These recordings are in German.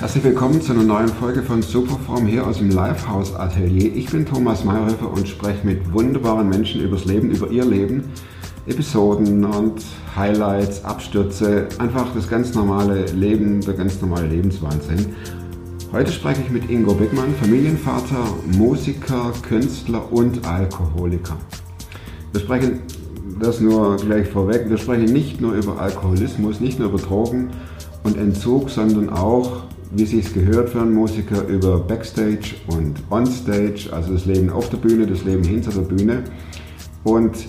Herzlich willkommen zu einer neuen Folge von Superform hier aus dem Livehouse Atelier. Ich bin Thomas Mayhofer und spreche mit wunderbaren Menschen übers Leben, über ihr Leben, Episoden und Highlights, Abstürze, einfach das ganz normale Leben, der ganz normale Lebenswahnsinn. Heute spreche ich mit Ingo Beckmann, Familienvater, Musiker, Künstler und Alkoholiker. Wir sprechen das nur gleich vorweg. Wir sprechen nicht nur über Alkoholismus, nicht nur über Drogen und Entzug, sondern auch wie sich gehört für einen Musiker, über Backstage und Onstage, also das Leben auf der Bühne, das Leben hinter der Bühne. Und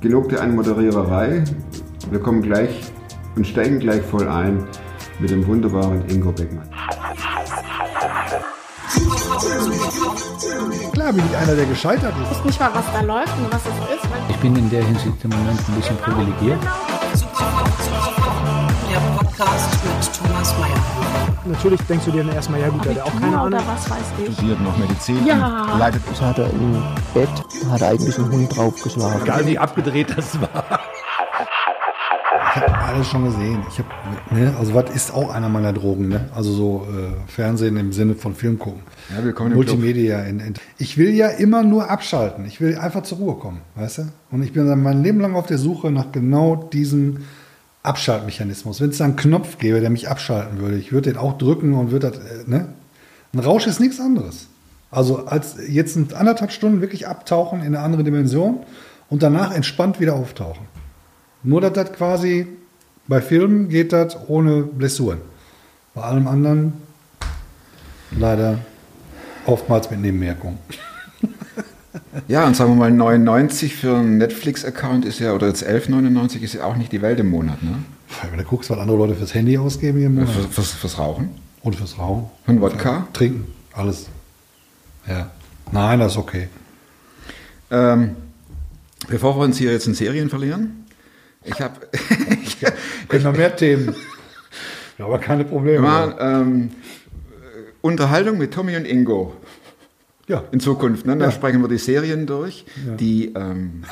genug der Anmoderiererei. Wir kommen gleich und steigen gleich voll ein mit dem wunderbaren Ingo Beckmann. Klar bin ich einer, der gescheitert ist. Ich weiß nicht mal, was da läuft und was es ist. Ich bin in der Hinsicht im Moment ein bisschen privilegiert. Der Podcast mit Thomas Mayer. Natürlich denkst du dir dann erstmal, ja gut, der hat auch keine Abitur Ahnung. oder was weiß ich. studiert noch Medizin Ja. und leitet Das hat er im Bett, hat er eigentlich einen Hund draufgeschlagen. Egal wie abgedreht das war. Ich habe alles schon gesehen. Ich hab, ne, also was ist auch einer meiner Drogen, ne? Also so äh, Fernsehen im Sinne von Film gucken. Ja, willkommen. Multimedia. In, in, ich will ja immer nur abschalten. Ich will einfach zur Ruhe kommen, weißt du? Und ich bin dann mein Leben lang auf der Suche nach genau diesem Abschaltmechanismus. Wenn es da einen Knopf gäbe, der mich abschalten würde, ich würde den auch drücken und würde das, äh, ne? Ein Rausch ist nichts anderes. Also als jetzt anderthalb Stunden wirklich abtauchen in eine andere Dimension und danach entspannt wieder auftauchen. Nur, dass das quasi bei Filmen geht das ohne Blessuren. Bei allem anderen leider oftmals mit Nebenwirkungen. Ja, und sagen wir mal, 99 für einen Netflix-Account ist ja, oder jetzt 11,99 ist ja auch nicht die Welt im Monat, ne? Wenn du guckst, was andere Leute fürs Handy ausgeben hier im Monat. Fürs, fürs, fürs Rauchen. Und fürs Rauchen. Und Wodka. Trinken, alles. Ja. Nein, das ist okay. Ähm, bevor wir uns hier jetzt in Serien verlieren, ich habe Können noch mehr Themen. Ja, aber keine Probleme. mal ähm, Unterhaltung mit Tommy und Ingo Ja, in Zukunft. Ne? Da Ja. sprechen wir die Serien durch, die ähm,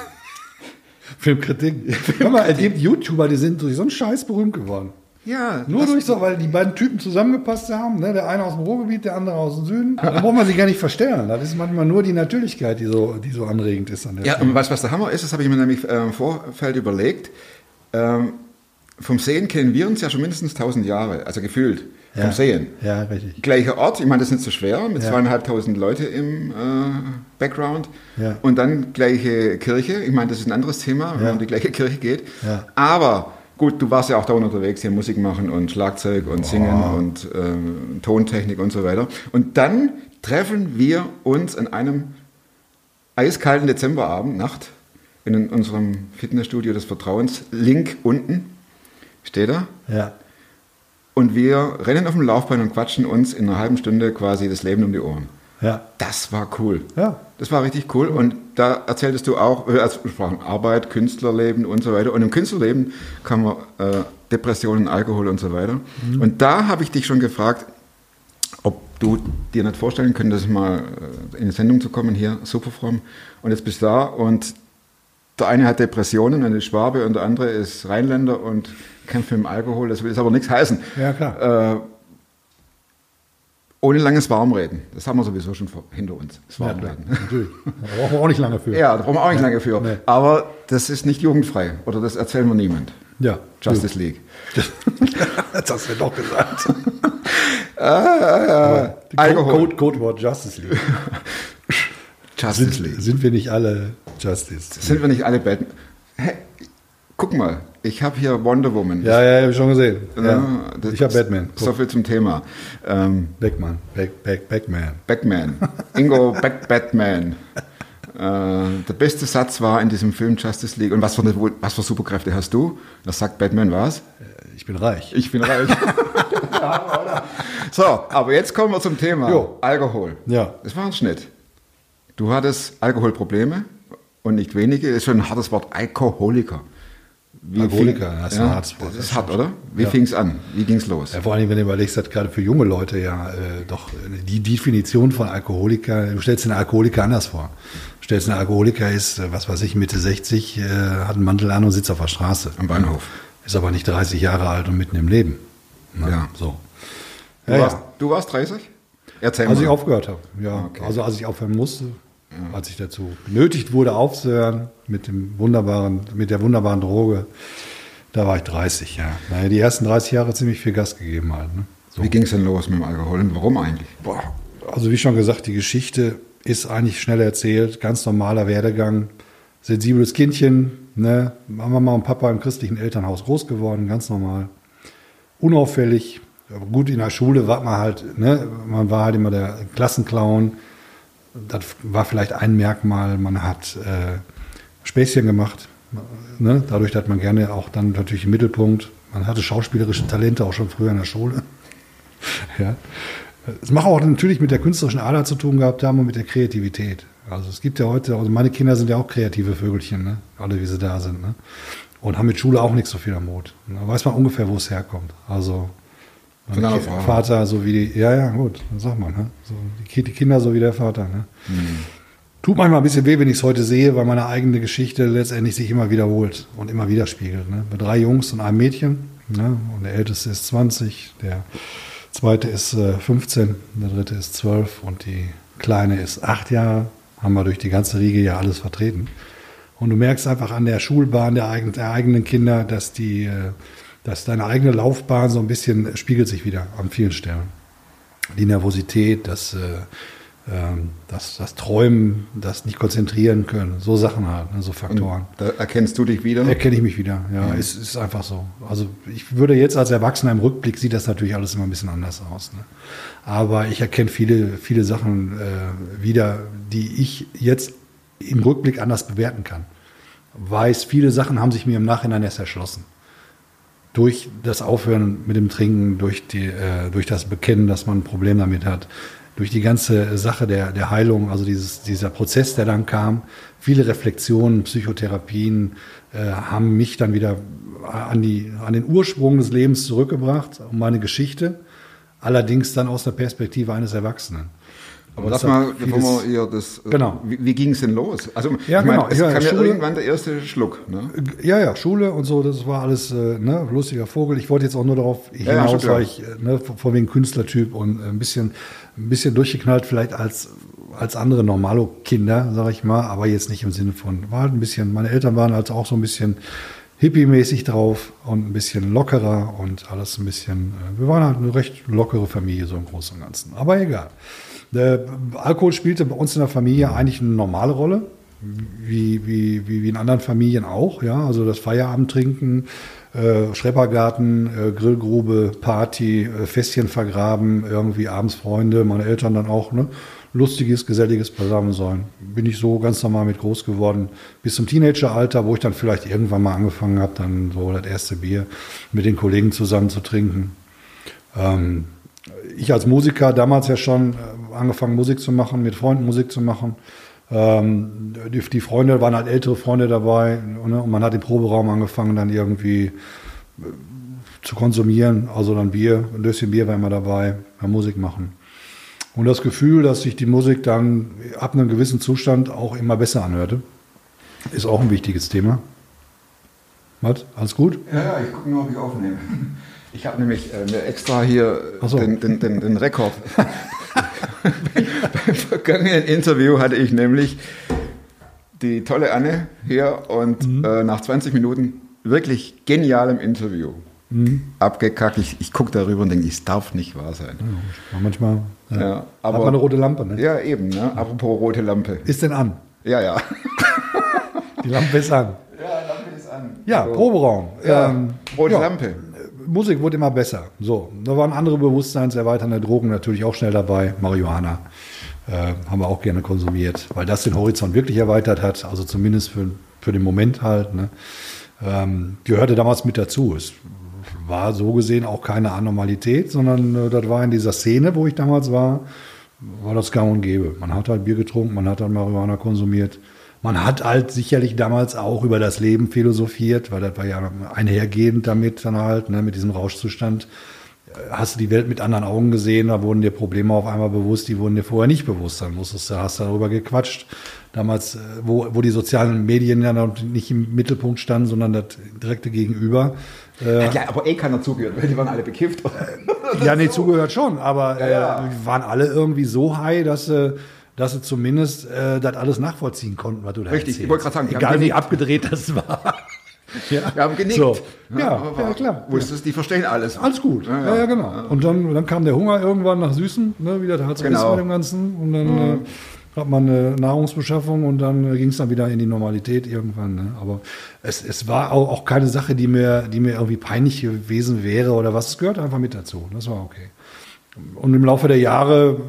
Filmkritik. Hör mal, es gibt YouTuber, die sind durch so einen Scheiß berühmt geworden. ja, Nur durch so, weil die beiden Typen zusammengepasst haben, ne? der eine aus dem Ruhrgebiet, der andere aus dem Süden. Da braucht man sich gar nicht verstellen. Das ist manchmal nur die Natürlichkeit, die so, die so anregend ist an Ja, Stelle. und weißt was der Hammer ist? Das habe ich mir nämlich äh, im Vorfeld überlegt. Ähm, vom Sehen kennen wir uns ja schon mindestens 1000 Jahre, also gefühlt. Vom Ja. Sehen. Ja, richtig. Gleicher Ort, ich meine, das ist nicht so schwer, mit Ja. zweieinhalbtausend Leute im äh, Background. Ja. Und dann gleiche Kirche. Ich meine, das ist ein anderes Thema, wenn man in die gleiche Kirche geht. Ja. Aber gut, du warst ja auch da unterwegs, hier Musik machen und Schlagzeug und Singen und äh, Tontechnik und so weiter. Und dann treffen wir uns an einem eiskalten Dezemberabend, Nacht, in unserem Fitnessstudio des Vertrauens. Link unten steht er. Ja. Und wir rennen auf dem Laufband und quatschen uns in einer halben Stunde quasi das Leben um die Ohren. Ja. Das war cool. Ja. Das war richtig cool. Und da erzähltest du auch, äh, also wir sprachen Arbeit, Künstlerleben und so weiter. Und im Künstlerleben kann man äh, Depressionen, Alkohol und so weiter. Und da habe ich dich schon gefragt, ob du dir nicht vorstellen könntest, mal äh, in die Sendung zu kommen hier, Superfrom. Und jetzt bist du da und der eine hat Depressionen, eine Schwabe, und der andere ist Rheinländer und kämpft mit dem Alkohol. Das will jetzt aber nichts heißen. Ja, klar. Äh, ohne langes Warmreden. Das haben wir sowieso schon hinter uns. Das Ja, Warmreden. klar. Natürlich. Da brauchen wir auch nicht lange für. Ja, da brauchen wir auch nicht lange für. Nee. Aber das ist nicht jugendfrei. Oder das erzählen wir niemand. Ja. Justice League. Das hast du doch gesagt. Ah, Die Alkohol. Code, Codewort Justice League. Justice Sind, League. sind wir nicht alle Justice? Sind wir nicht alle Batman? Hey, guck mal, ich habe hier Wonder Woman. Ja, ja, habe ich schon gesehen. Ja, Ja. Ich habe Batman. So viel zum Thema. Ähm, Backman. Back, back, Backman. Ingo Back Batman. Äh, der beste Satz war in diesem Film Justice League. Und was für, was für Superkräfte hast du? Das sagt Batman was? Ich bin reich. Ich bin reich. so, aber jetzt kommen wir zum Thema. Jo. Alkohol. Ja. Das war ein Schnitt. Du hattest Alkoholprobleme und nicht wenige. Ist schon ein hartes Wort. Alkoholiker. Wie Alkoholiker, fing- das ist ein hartes Wort, Das ist hart, oder? Wie Ja. fing es an? Wie ging es los? Ja, vor allem, wenn du überlegst, dass gerade für junge Leute ja äh, doch die Definition von Alkoholiker, du stellst den Alkoholiker anders vor. Du stellst einen Alkoholiker ist, äh, was weiß ich, Mitte 60, äh, hat einen Mantel an und sitzt auf der Straße. Am Bahnhof. Ist aber nicht 30 Jahre alt und mitten im Leben. Ne? Ja. So. Du, Ja, warst, ja. du warst 30? Erzähl Als mal. ich aufgehört habe, ja. Okay. Also als ich aufhören musste, als ich dazu genötigt wurde, aufzuhören mit dem wunderbaren, mit der wunderbaren Droge, da war ich 30, ja. Naja, die ersten 30 Jahre ziemlich viel Gas gegeben halt. Ne? So. Wie ging es denn los mit dem Alkohol und warum eigentlich? Boah, also wie schon gesagt, die Geschichte ist eigentlich schnell erzählt, ganz normaler Werdegang, sensibles Kindchen, ne, Mama und Papa im christlichen Elternhaus groß geworden, ganz normal, unauffällig, aber gut in der Schule war man halt, ne, man war halt immer der Klassenclown, das war vielleicht ein Merkmal, man hat äh, Späßchen gemacht, ne, dadurch, dass man gerne auch dann natürlich im Mittelpunkt, man hatte schauspielerische Talente auch schon früher in der Schule. Ja. Es macht auch natürlich mit der künstlerischen Ader zu tun gehabt haben und mit der Kreativität. Also es gibt ja heute, also meine Kinder sind ja auch kreative Vögelchen, ne? alle wie sie da sind. Ne? Und haben mit Schule auch nicht so viel am Hut. Da weiß man ungefähr, wo es herkommt. Also Frau. Vater, so wie die, ja, ja, gut, dann sag mal, ne? so, die, die Kinder so wie der Vater. Ne? Tut manchmal ein bisschen weh, wenn ich es heute sehe, weil meine eigene Geschichte letztendlich sich immer wiederholt und immer widerspiegelt. Ne? Mit drei Jungs und einem Mädchen. Ne? Und der älteste ist 20, der zweite ist äh, 15, der dritte ist 12 und die kleine ist 8 Jahre. Haben wir durch die ganze Riege ja alles vertreten. Und du merkst einfach an der Schulbahn der, eigen, der eigenen Kinder, dass die, äh, dass deine eigene Laufbahn so ein bisschen spiegelt sich wieder an vielen Stellen. Die Nervosität, das, äh, ähm, das, das Träumen, das nicht konzentrieren können, so Sachen halt, ne, so Faktoren. Da erkennst du dich wieder? Erkenne ich mich wieder, ja, es ist einfach so. Also ich würde jetzt als Erwachsener im Rückblick sieht das natürlich alles immer ein bisschen anders aus. Ne? Aber ich erkenne viele, viele Sachen äh, wieder, die ich jetzt im Rückblick anders bewerten kann. Weiß, viele Sachen haben sich mir im Nachhinein erst erschlossen. Durch das Aufhören mit dem Trinken, durch, die, äh, durch das Bekennen, dass man ein Problem damit hat, durch die ganze Sache der, der Heilung, also dieses, dieser Prozess, der dann kam, viele Reflexionen, Psychotherapien äh, haben mich dann wieder an, die, an den Ursprung des Lebens zurückgebracht, um meine Geschichte, allerdings dann aus der Perspektive eines Erwachsenen. Aber lass mal, bevor wir hier das. äh, Genau. Wie, wie ging es denn los? Also, Ja, ich meine, genau. es Ja, kam ja Schule- irgendwann der erste Schluck. Ne? Ja, ja, Schule und so, das war alles äh, ne, lustiger Vogel. Ich wollte jetzt auch nur darauf ja, hinaus, klar. weil ich äh, ne, von wegen Künstlertyp und äh, ein bisschen, ein bisschen durchgeknallt vielleicht als, als andere Normalo-Kinder, sag ich mal, aber jetzt nicht im Sinne von, war halt ein bisschen, meine Eltern waren halt auch so ein bisschen hippie-mäßig drauf und ein bisschen lockerer und alles ein bisschen, wir waren halt eine recht lockere Familie, so im Großen und Ganzen. Aber egal. Der Alkohol spielte bei uns in der Familie eigentlich eine normale Rolle wie, wie, wie, wie in anderen Familien auch, ja. Also das Feierabendtrinken, äh, Schrebergarten, äh, Grillgrube, Party, äh, Fässchen vergraben, irgendwie abends Freunde, meine Eltern dann auch, ne? Lustiges, geselliges Beisammensein. Bin ich so ganz normal mit groß geworden. Bis zum Teenageralter, wo ich dann vielleicht irgendwann mal angefangen habe, dann so das erste Bier mit den Kollegen zusammen zu trinken. Ähm, ich als Musiker damals ja schon äh, angefangen Musik zu machen, mit Freunden Musik zu machen. Ähm, die, die Freunde waren halt ältere Freunde dabei ne? und man hat im Proberaum angefangen dann irgendwie äh, zu konsumieren, also dann Bier, ein Löschen Bier war immer dabei, beim Musik machen. Und das Gefühl, dass sich die Musik dann ab einem gewissen Zustand auch immer besser anhörte, ist auch ein wichtiges Thema. Was? Alles gut? Ja, ja, ich gucke nur, ob ich aufnehme. Ich habe nämlich äh, extra hier so. den, den, den, den Rekord. Beim vergangenen Interview hatte ich nämlich die tolle Anne hier und Mhm. äh, nach 20 Minuten wirklich genialem Interview Mhm. abgekackt. Ich, ich gucke darüber und denke, es darf nicht wahr sein. Manchmal ja. Ja, hat aber man eine rote Lampe. Ne? ja, eben. Ne? Apropos rote Lampe. Ist denn an? Ja, ja. Die Lampe ist an. Ja, Lampe ist an. Ja, So. Proberaum. Ja, Ähm, rote ja, Lampe. Musik wurde immer besser. So, da waren andere bewusstseinserweiternde Drogen natürlich auch schnell dabei. Marihuana äh, haben wir auch gerne konsumiert, weil das den Horizont wirklich erweitert hat. Also zumindest für, für den Moment halt. Ne? Ähm, gehörte damals mit dazu. Es war so gesehen auch keine Anormalität, sondern äh, das war in dieser Szene, wo ich damals war, war das gang und gäbe. Man hat halt Bier getrunken, man hat halt Marihuana konsumiert. Man hat halt sicherlich damals auch über das Leben philosophiert, weil das war ja einhergehend damit dann halt, ne, mit diesem Rauschzustand. Äh, Hast du die Welt mit anderen Augen gesehen, da wurden dir Probleme auf einmal bewusst, die wurden dir vorher nicht bewusst. Dann musstest du, hast du darüber gequatscht. Damals, äh, wo, wo die sozialen Medien ja noch nicht im Mittelpunkt standen, sondern das direkte Gegenüber, Hat ja, aber eh keiner zugehört, weil die waren alle bekifft. Ja, nee, zugehört schon, aber Ja, ja. Äh, waren alle irgendwie so high, dass sie, dass sie zumindest äh, das alles nachvollziehen konnten, was du da Richtig, ich wollte gerade sagen, Egal wie abgedreht das war. ja. Wir haben genickt. So. Ja, aber ja, klar. Wusstest, die verstehen alles. Alles gut. Ja, ja, genau. Und dann, dann kam der Hunger irgendwann nach Süßen, ne, wieder da hat es Genau. bei dem Ganzen. Und dann äh, hat man eine Nahrungsbeschaffung und dann äh, ging es dann wieder in die Normalität irgendwann. Ne? Aber es, es war auch, auch keine Sache, die mir, die mir irgendwie peinlich gewesen wäre oder was. Es gehört einfach mit dazu. Das war okay. Und im Laufe der Jahre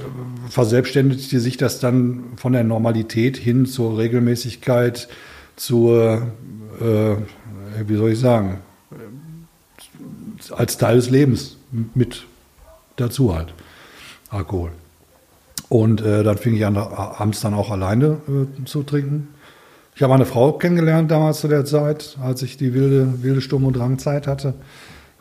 verselbstständigte sich das dann von der Normalität hin zur Regelmäßigkeit, zur, äh, wie soll ich sagen, als Teil des Lebens mit dazu halt. Alkohol. Und äh, dann fing ich an, abends dann auch alleine äh, zu trinken. Ich habe eine Frau kennengelernt damals zu der Zeit, als ich die wilde, wilde Sturm- und Drangzeit hatte.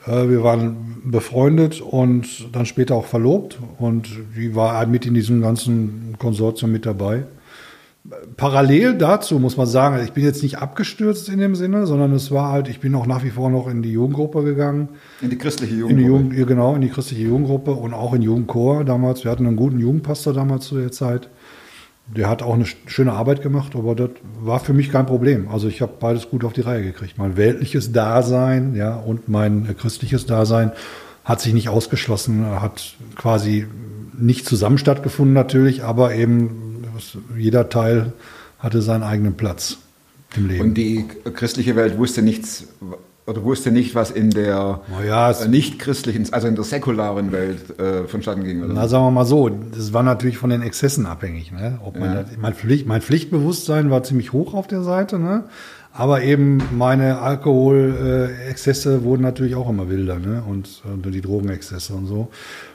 Äh, wir waren befreundet und dann später auch verlobt. Und die war mit in diesem ganzen Konsortium mit dabei. Parallel dazu muss man sagen, ich bin jetzt nicht abgestürzt in dem Sinne, sondern es war halt, ich bin auch nach wie vor noch in die Jugendgruppe gegangen. In die christliche In Jugend. die Jugend, genau, in die christliche Jugendgruppe und auch in Jugendchor damals. Wir hatten einen guten Jugendpastor damals zu der Zeit. Der hat auch eine sch- schöne Arbeit gemacht, aber das war für mich kein Problem. Also ich habe beides gut auf die Reihe gekriegt. Mein weltliches Dasein, ja, und mein äh, christliches Dasein hat sich nicht ausgeschlossen, hat quasi nicht zusammen stattgefunden natürlich, aber eben jeder Teil hatte seinen eigenen Platz im Leben. Und die christliche Welt wusste nichts oder wusste nicht, was in der Na ja, es- äh, nicht christlichen, also in der säkularen Welt äh, vonstatten ging. Oder? Na, sagen wir mal so, das war natürlich von den Exzessen abhängig. Ne? Ob man Ja. das, mein, Pflicht, mein Pflichtbewusstsein war ziemlich hoch auf der Seite, ne? aber eben meine Alkoholexzesse wurden natürlich auch immer wilder ne? und, und die Drogenexzesse und so.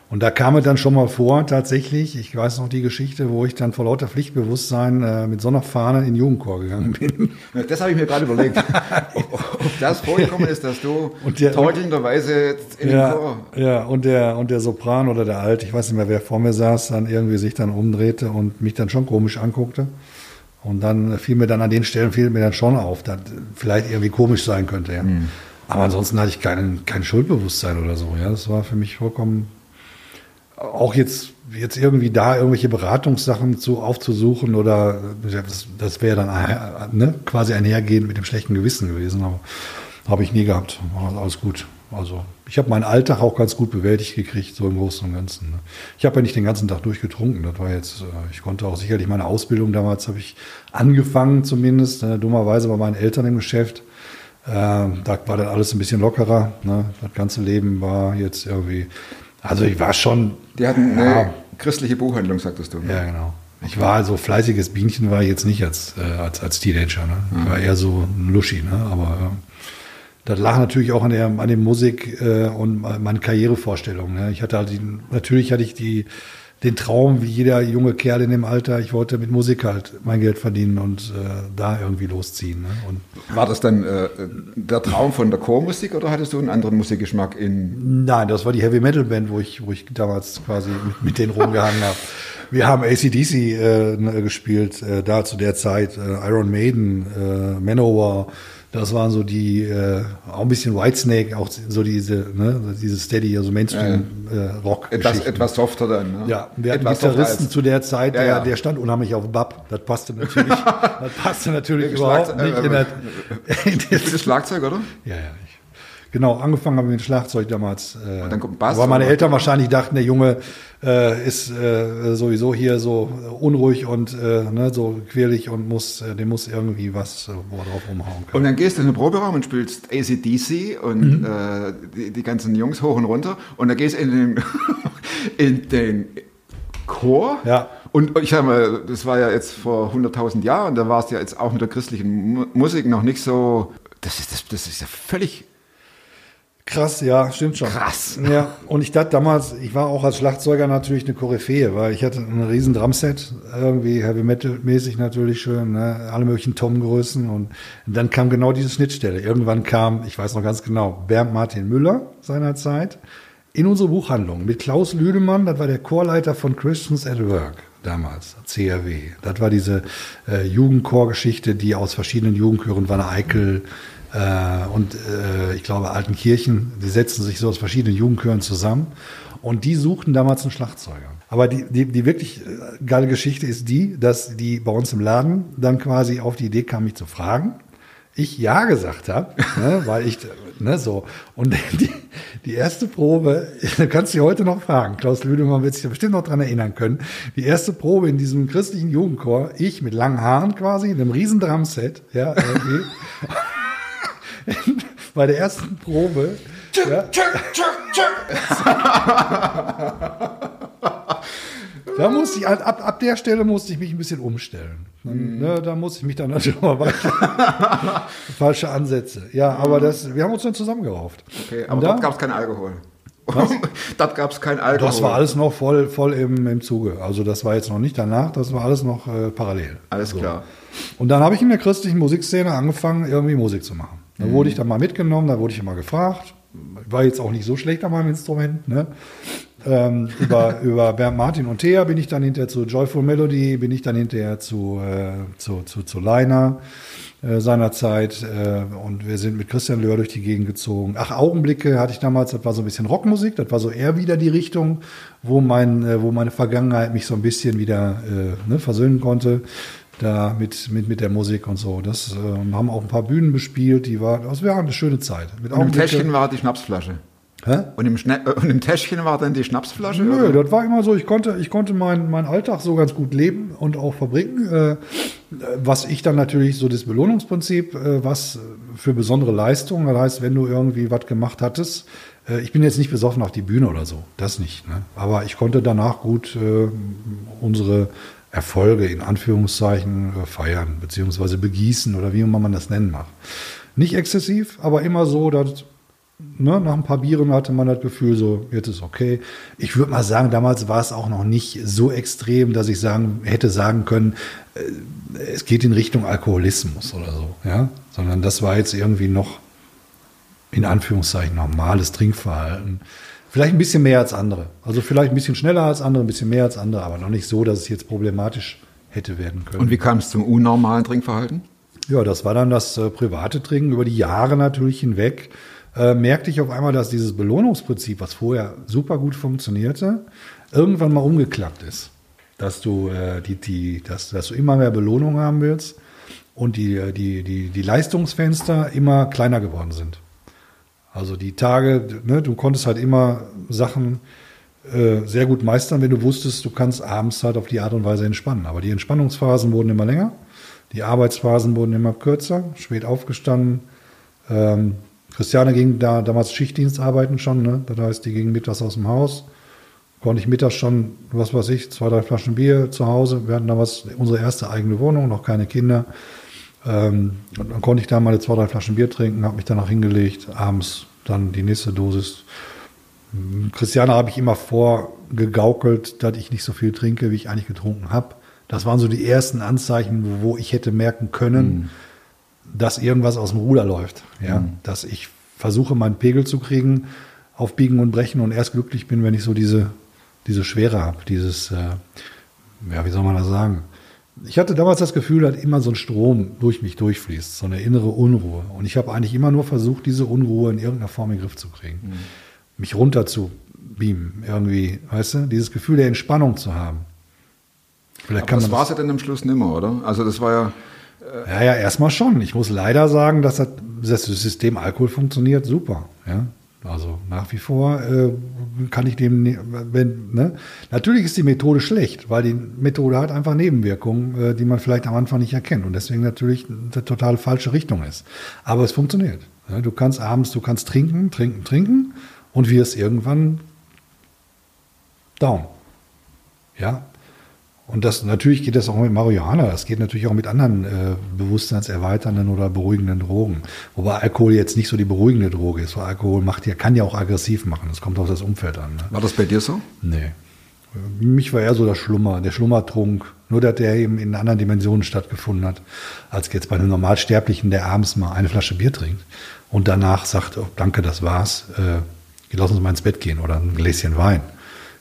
Und da kam es dann schon mal vor, tatsächlich, ich weiß noch die Geschichte, wo ich dann vor lauter Pflichtbewusstsein äh, mit so einer Fahne in den Jugendchor gegangen bin. Das habe ich mir gerade überlegt, ob, ob das vorgekommen ist, dass du Und der- torkelnderweise in den Chor... ja, und der, und der Sopran oder der Alt, ich weiß nicht mehr, wer vor mir saß, dann irgendwie sich dann umdrehte und mich dann schon komisch anguckte. Und dann fiel mir dann an den Stellen, fiel mir dann schon auf, dass vielleicht irgendwie komisch sein könnte, ja. Aber ansonsten hatte ich keinen, kein Schuldbewusstsein oder so, ja. Das war für mich vollkommen, auch jetzt, jetzt irgendwie da irgendwelche Beratungssachen zu, aufzusuchen oder, das, das wäre dann äh, ne, quasi einhergehend mit dem schlechten Gewissen gewesen, aber habe ich nie gehabt. Alles gut. Also ich habe meinen Alltag auch ganz gut bewältigt gekriegt, so im Großen und Ganzen. ne. Ich habe ja nicht den ganzen Tag durchgetrunken. Das war jetzt, äh, ich konnte auch sicherlich meine Ausbildung damals habe ich angefangen zumindest, äh, dummerweise bei meinen Eltern im Geschäft. Ähm, da war dann alles ein bisschen lockerer. Ne? Das ganze Leben war jetzt irgendwie, also ich war schon. Die hatten eine ja, christliche Buchhandlung, sagtest du. ja, genau. Ich war so fleißiges Bienchen, war ich jetzt nicht als, äh, als, als Teenager. Ne? Ich war eher so ein Luschi, ne? aber äh, das lag natürlich auch an der, an der Musik äh, und meinen Karrierevorstellungen. Ne? Ich hatte halt die, natürlich hatte ich die, den Traum, wie jeder junge Kerl in dem Alter, ich wollte mit Musik halt mein Geld verdienen und äh, da irgendwie losziehen. Ne? Und War das dann äh, der Traum von der Chormusik oder hattest du einen anderen Musikgeschmack in... Nein, das war die Heavy Metal Band, wo ich, wo ich damals quasi mit, mit denen rumgehangen habe. Wir haben ACDC äh, gespielt, äh, da zu der Zeit, äh, Iron Maiden, äh, Manowar. Das waren so die, äh, auch ein bisschen Whitesnake, auch so diese, ne, diese Steady, also Mainstream äh, Rock. Etwas, etwas softer dann, ne? Ja, wir hatten etwas Gitarristen zu der Zeit, Ja, der, der stand unheimlich auf Bab. Das passte natürlich, das passte natürlich überhaupt nicht äh, in das, in Spielst du das Schlagzeug, oder? ja, ja. Genau, angefangen haben wir mit Schlagzeug damals. Äh, Und dann kommt Bass, weil meine? Eltern wahrscheinlich dachten, der Junge äh, ist äh, sowieso hier so unruhig und äh, ne, so quirlig und muss, äh, dem muss irgendwie was, äh, wo er drauf umhauen kann. Und dann gehst du in den Proberaum und spielst ACDC und äh, die, die ganzen Jungs hoch und runter. Und dann gehst du in den, in den Chor. Ja. Und ich sag mal, das war ja jetzt vor 100.000 Jahren, da war es ja jetzt auch mit der christlichen Mu- Musik noch nicht so. Das ist, das, das ist ja völlig Krass, ja, stimmt schon. Krass. Ja, und ich dachte damals, ich war auch als Schlagzeuger natürlich eine Koryphäe, weil ich hatte einen riesen Drumset, irgendwie Heavy Metal mäßig natürlich schön, ne? alle möglichen Tom-Größen und dann kam genau diese Schnittstelle. Irgendwann kam, ich weiß noch ganz genau, Bernd Martin Müller seinerzeit in unsere Buchhandlung mit Klaus Lüdemann, das war der Chorleiter von Christians at Work damals, CRW. Das war diese äh, Jugendchorgeschichte, die aus verschiedenen Jugendchören, Wanne Eickel, Äh, und äh, ich glaube, alten Kirchen, die setzen sich so aus verschiedenen Jugendchören zusammen. Und die suchten damals einen Schlagzeuger. Aber die, die, die wirklich äh, geile Geschichte ist die, dass die bei uns im Laden dann quasi auf die Idee kam, mich zu fragen. Ich ja gesagt habe, ne, weil ich, ne, so. Und die, die erste Probe, du kannst dich heute noch fragen, Klaus Lüdemann wird sich da bestimmt noch dran erinnern können. Die erste Probe in diesem christlichen Jugendchor, ich mit langen Haaren quasi, in einem riesen Drumset, ja, irgendwie. bei der ersten Probe. Ja, da musste ich, ab, ab der Stelle musste ich mich ein bisschen umstellen. Dann, ne, da musste ich mich dann natürlich mal weiter. Falsche Ansätze. Ja, aber das, wir haben uns dann zusammengerauft. Okay, Und aber da- gab es keinen Alkohol. dort gab es keinen Alkohol. Das war alles noch voll, voll im, im Zuge. Also das war jetzt noch nicht danach, das war alles noch äh, parallel. Alles klar. Und dann habe ich in der christlichen Musikszene angefangen, irgendwie Musik zu machen. Da Mhm. wurde ich dann mal mitgenommen, da wurde ich immer gefragt. War jetzt auch nicht so schlecht an meinem Instrument. Ne? Ähm, über, über Bernd Martin und Thea bin ich dann hinterher zu Joyful Melody, bin ich dann hinterher zu, äh, zu, zu, zu Leiner äh, seinerzeit. Äh, und wir sind mit Christian Löhr durch die Gegend gezogen. Ach, Augenblicke hatte ich damals, das war so ein bisschen Rockmusik, das war so eher wieder die Richtung, wo, mein, äh, wo meine Vergangenheit mich so ein bisschen wieder äh, ne, versöhnen konnte da mit, mit, mit der Musik und so. Das ähm, haben auch ein paar Bühnen bespielt, die war, das war eine schöne Zeit. Mit Und im Täschchen war die Schnapsflasche. Hä? Und im, Schna äh, und im Täschchen war dann die Schnapsflasche? Nö, oder? das war immer so, ich konnte, ich konnte meinen meinen Alltag so ganz gut leben und auch verbringen. Äh, was ich dann natürlich so das Belohnungsprinzip, äh, was für besondere Leistungen, das heißt, wenn du irgendwie was gemacht hattest, äh, ich bin jetzt nicht besoffen auf die Bühne oder so, das nicht. Ne? Aber ich konnte danach gut äh, unsere Erfolge in Anführungszeichen äh, feiern, beziehungsweise begießen oder wie immer man das nennen mag. Nicht exzessiv, aber immer so, dass ne, nach ein paar Bieren hatte man das Gefühl, so, jetzt ist okay. Ich würde mal sagen, damals war es auch noch nicht so extrem, dass ich sagen, hätte sagen können, äh, es geht in Richtung Alkoholismus oder so, ja. Sondern das war jetzt irgendwie noch in Anführungszeichen normales Trinkverhalten. Vielleicht ein bisschen mehr als andere. Also vielleicht ein bisschen schneller als andere, ein bisschen mehr als andere, aber noch nicht so, dass es jetzt problematisch hätte werden können. Und wie kam es zum unnormalen Trinkverhalten? Ja, das war dann das äh, private Trinken über die Jahre natürlich hinweg. Äh, merkte ich auf einmal, dass dieses Belohnungsprinzip, was vorher super gut funktionierte, irgendwann mal umgeklappt ist. Dass du, äh, die, die, dass, dass du immer mehr Belohnung haben willst und die, äh, die, die, die Leistungsfenster immer kleiner geworden sind. Also die Tage, ne, du konntest halt immer Sachen äh, sehr gut meistern, wenn du wusstest, du kannst abends halt auf die Art und Weise entspannen. Aber die Entspannungsphasen wurden immer länger, die Arbeitsphasen wurden immer kürzer, spät aufgestanden. Ähm, Christiane ging da damals Schichtdienst arbeiten schon, ne? das heißt, die ging mittags aus dem Haus. Konnte ich mittags schon, was weiß ich, zwei, drei Flaschen Bier zu Hause. Wir hatten damals unsere erste eigene Wohnung, noch keine Kinder. Ähm, und dann konnte ich da meine zwei, drei Flaschen Bier trinken, habe mich danach hingelegt, abends dann die nächste Dosis. Christiane habe ich immer vorgegaukelt, dass ich nicht so viel trinke, wie ich eigentlich getrunken habe. Das waren so die ersten Anzeichen, wo ich hätte merken können, dass irgendwas aus dem Ruder läuft. Ja? Dass ich versuche, meinen Pegel zu kriegen, auf Biegen und Brechen und erst glücklich bin, wenn ich so diese, diese Schwere habe, dieses, äh, ja, wie soll man das sagen? Ich hatte damals das Gefühl, dass immer so ein Strom durch mich durchfließt, so eine innere Unruhe. Und ich habe eigentlich immer nur versucht, diese Unruhe in irgendeiner Form in den Griff zu kriegen. Mich runter zu beamen, irgendwie, weißt du, dieses Gefühl der Entspannung zu haben. Vielleicht Aber kann das war es ja dann am Schluss nimmer, oder? Also das war ja, Ja, ja, erstmal schon. Ich muss leider sagen, dass das, das System Alkohol funktioniert super. Ja? Also nach wie vor äh, kann ich dem, ne- wenn, ne? Natürlich ist die Methode schlecht, weil die Methode hat einfach Nebenwirkungen, äh, die man vielleicht am Anfang nicht erkennt und deswegen natürlich eine total falsche Richtung ist. Aber es funktioniert. Du kannst abends, du kannst trinken, trinken, trinken und wirst irgendwann down. Ja, und das natürlich geht das auch mit Marihuana, das geht natürlich auch mit anderen äh, bewusstseinserweiternden oder beruhigenden Drogen. Wobei Alkohol jetzt nicht so die beruhigende Droge ist, weil Alkohol macht ja, kann ja auch aggressiv machen. Das kommt auf das Umfeld an. Ne? war das bei dir so? Nee. Mich war eher so das Schlummer, der Schlummertrunk. Nur, dass der eben in anderen Dimensionen stattgefunden hat, als jetzt bei einem Normalsterblichen, der abends mal eine Flasche Bier trinkt und danach sagt, oh, danke, das war's, äh, lass uns mal ins Bett gehen oder ein Gläschen Wein.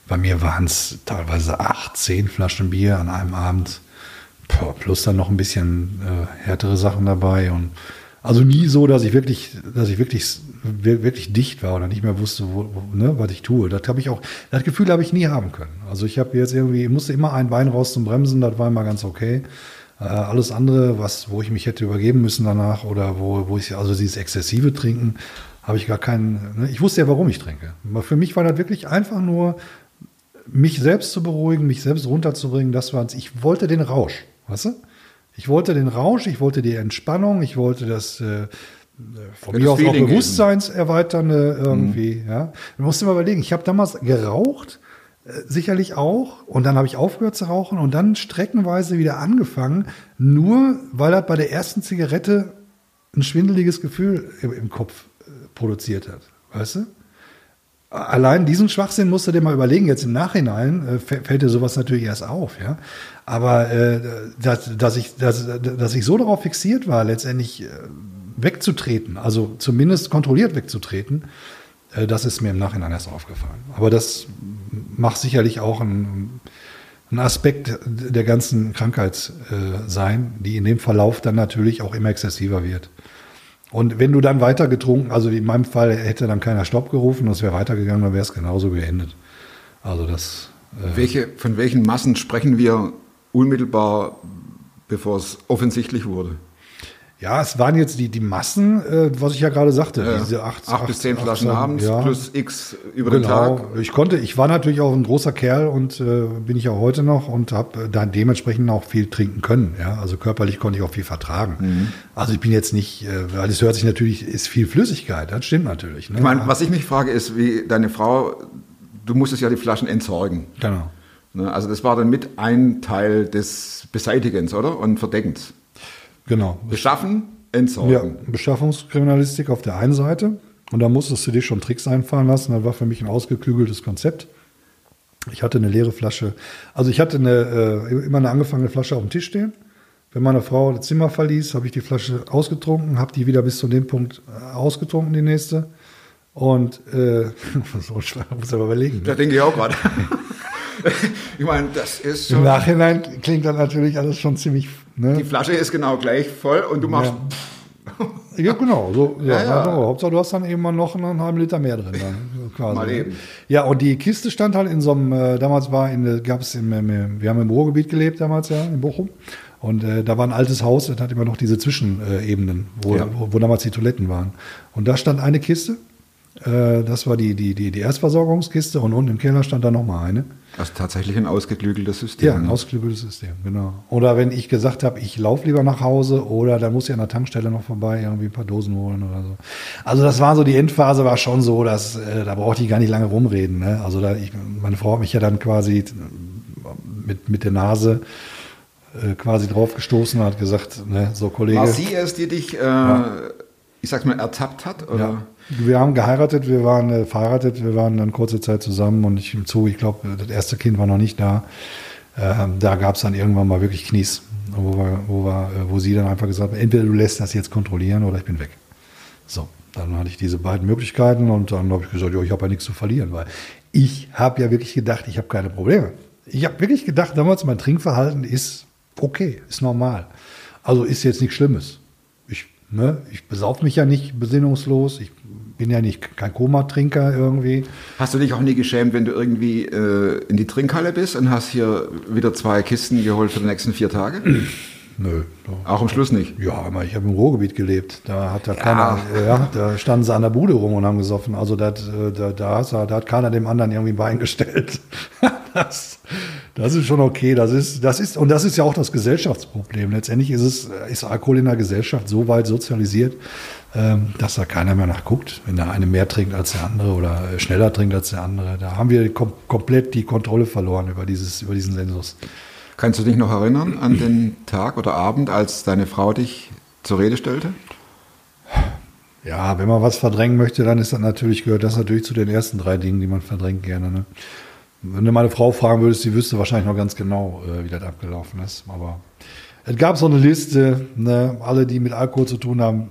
Bei mir waren es teilweise acht, zehn Flaschen Bier an einem Abend, Puh, plus dann noch ein bisschen äh, härtere Sachen dabei und Also nie so, dass ich wirklich, dass ich wirklich, wirklich dicht war oder nicht mehr wusste, wo, wo, ne, was ich tue. Das habe ich auch, das Gefühl habe ich nie haben können. Also ich habe jetzt irgendwie, musste immer ein Bein raus zum Bremsen, das war immer ganz okay. Äh, alles andere, was, wo ich mich hätte übergeben müssen danach oder wo, wo ich, also dieses exzessive Trinken, habe ich gar keinen, ne? ich wusste ja, warum ich trinke. Für mich war das wirklich einfach nur, mich selbst zu beruhigen, mich selbst runterzubringen, das war, ich wollte den Rausch, weißt du? Ich wollte den Rausch, ich wollte die Entspannung, ich wollte das äh, von Ja, mir das aus auch Bewusstseinserweiternde irgendwie. Ja, du musst dir mal überlegen. Ich habe damals geraucht, äh, sicherlich auch, und dann habe ich aufgehört zu rauchen und dann streckenweise wieder angefangen, nur weil er bei der ersten Zigarette ein schwindeliges Gefühl im, im Kopf äh, produziert hat, weißt du? Allein diesen Schwachsinn musst du dir mal überlegen. Jetzt im Nachhinein äh, fä- fällt dir sowas natürlich erst auf, ja. Aber äh, dass, dass, ich, dass, dass ich so darauf fixiert war, letztendlich äh, wegzutreten, also zumindest kontrolliert wegzutreten, äh, das ist mir im Nachhinein erst aufgefallen. Aber das macht sicherlich auch ein, ein Aspekt der ganzen Krankheit äh, sein, die in dem Verlauf dann natürlich auch immer exzessiver wird. Und wenn du dann weiter getrunken, also in meinem Fall hätte dann keiner Stopp gerufen, das wäre weitergegangen, dann wäre es genauso beendet. Also das. Äh, Welche, von welchen Massen sprechen wir unmittelbar, bevor es offensichtlich wurde? Ja, es waren jetzt die, die Massen, äh, was ich ja gerade sagte, Ja, diese acht, acht bis zehn Flaschen abends ja. plus X über den Genau. Tag. Ich konnte, ich war natürlich auch ein großer Kerl und äh, bin ich auch heute noch und habe dann dementsprechend auch viel trinken können. Ja, also körperlich konnte ich auch viel vertragen. Mhm. Also ich bin jetzt nicht, äh, weil es hört sich natürlich, ist viel Flüssigkeit. Das stimmt natürlich. Ne? Ich meine, was ich mich frage, ist, wie deine Frau, du musstest ja die Flaschen entsorgen. genau. Ne? Also das war dann mit ein Teil des Beseitigens, oder? Und Verdeckens. Genau. Beschaffen, Ja, entsorgen. Beschaffungskriminalistik auf der einen Seite. Und da musstest du dir schon Tricks einfallen lassen. Das war für mich ein ausgeklügeltes Konzept. Ich hatte eine leere Flasche. Also ich hatte eine, äh, immer eine angefangene Flasche auf dem Tisch stehen. Wenn meine Frau das Zimmer verließ, habe ich die Flasche ausgetrunken, habe die wieder bis zu dem Punkt äh, ausgetrunken, die nächste. Und äh, so muss aber überlegen. Da Ne? denke ich auch gerade. ich meine, das ist Im schon, Nachhinein klingt dann natürlich alles schon ziemlich. Ne? die Flasche ist genau gleich voll und du machst, Ja, genau. So, ja, Ja, ja. Also, Hauptsache, du hast dann eben mal noch einen halben Liter mehr drin. Dann, quasi. Mal eben. Ja, und die Kiste stand halt in so einem, äh, damals war in, gab es im, im, wir haben im Ruhrgebiet gelebt damals ja, in Bochum. Und äh, da war ein altes Haus, das hat immer noch diese Zwischenebenen, wo, Ja. wo, wo damals die Toiletten waren. Und da stand eine Kiste, das war die, die, die, die Erstversorgungskiste und unten im Keller stand da nochmal eine. das ist tatsächlich ein ausgeklügeltes System. Ja, ein ne? ausgeklügeltes System, genau. Oder wenn ich gesagt habe, ich laufe lieber nach Hause oder da muss ich an der Tankstelle noch vorbei, irgendwie ein paar Dosen holen oder so. Also das war so, die Endphase war schon so, dass äh, da brauchte ich gar nicht lange rumreden. Ne? Also da, ich, meine Frau hat mich ja dann quasi mit, mit der Nase äh, quasi draufgestoßen und hat gesagt, ne, so Kollege. War sie es, die dich, äh, ich sag's mal, ertappt hat? Oder? Ja. Wir haben geheiratet, wir waren äh, verheiratet, wir waren dann kurze Zeit zusammen und ich im Zoo, ich glaube, das erste Kind war noch nicht da. Ähm, da gab es dann irgendwann mal wirklich Knies, wo, wir, wo, wir, äh, wo sie dann einfach gesagt hat, entweder du lässt das jetzt kontrollieren oder ich bin weg. So, dann hatte ich diese beiden Möglichkeiten und dann habe ich gesagt, jo, ich habe ja nichts zu verlieren, weil ich habe ja wirklich gedacht, ich habe keine Probleme. Ich habe wirklich gedacht, damals mein Trinkverhalten ist okay, ist normal. Also ist jetzt nichts Schlimmes. Ich, ne, ich besauf mich ja nicht besinnungslos, ich bin ja nicht kein Komatrinker irgendwie. Hast du dich auch nie geschämt, wenn du irgendwie äh, in die Trinkhalle bist und hast hier wieder zwei Kisten geholt für die nächsten vier Tage? Nö. Auch am Schluss nicht. Ja, aber ich habe im Ruhrgebiet gelebt. Da hat da keiner, ja, da standen sie an der Bude rum und haben gesoffen. Also äh, da, da, hat- da hat keiner dem anderen irgendwie ein Bein gestellt. Das, das ist schon okay. Das ist, das ist, und das ist ja auch das Gesellschaftsproblem. Letztendlich ist es, ist Alkohol in der Gesellschaft so weit sozialisiert, dass da keiner mehr nachguckt, wenn der eine mehr trinkt als der andere oder äh, schneller trinkt als der andere. Da haben wir kom komplett die Kontrolle verloren über dieses, über diesen Sensus. Kannst du dich noch erinnern an den Tag oder Abend, als deine Frau dich zur Rede stellte? Ja, wenn man was verdrängen möchte, dann ist das natürlich, gehört das natürlich zu den ersten drei Dingen, die man verdrängt gerne. Ne? Wenn du meine Frau fragen würdest, sie wüsste wahrscheinlich noch ganz genau, äh, wie das abgelaufen ist. Aber es gab so eine Liste, ne? alle, die mit Alkohol zu tun haben,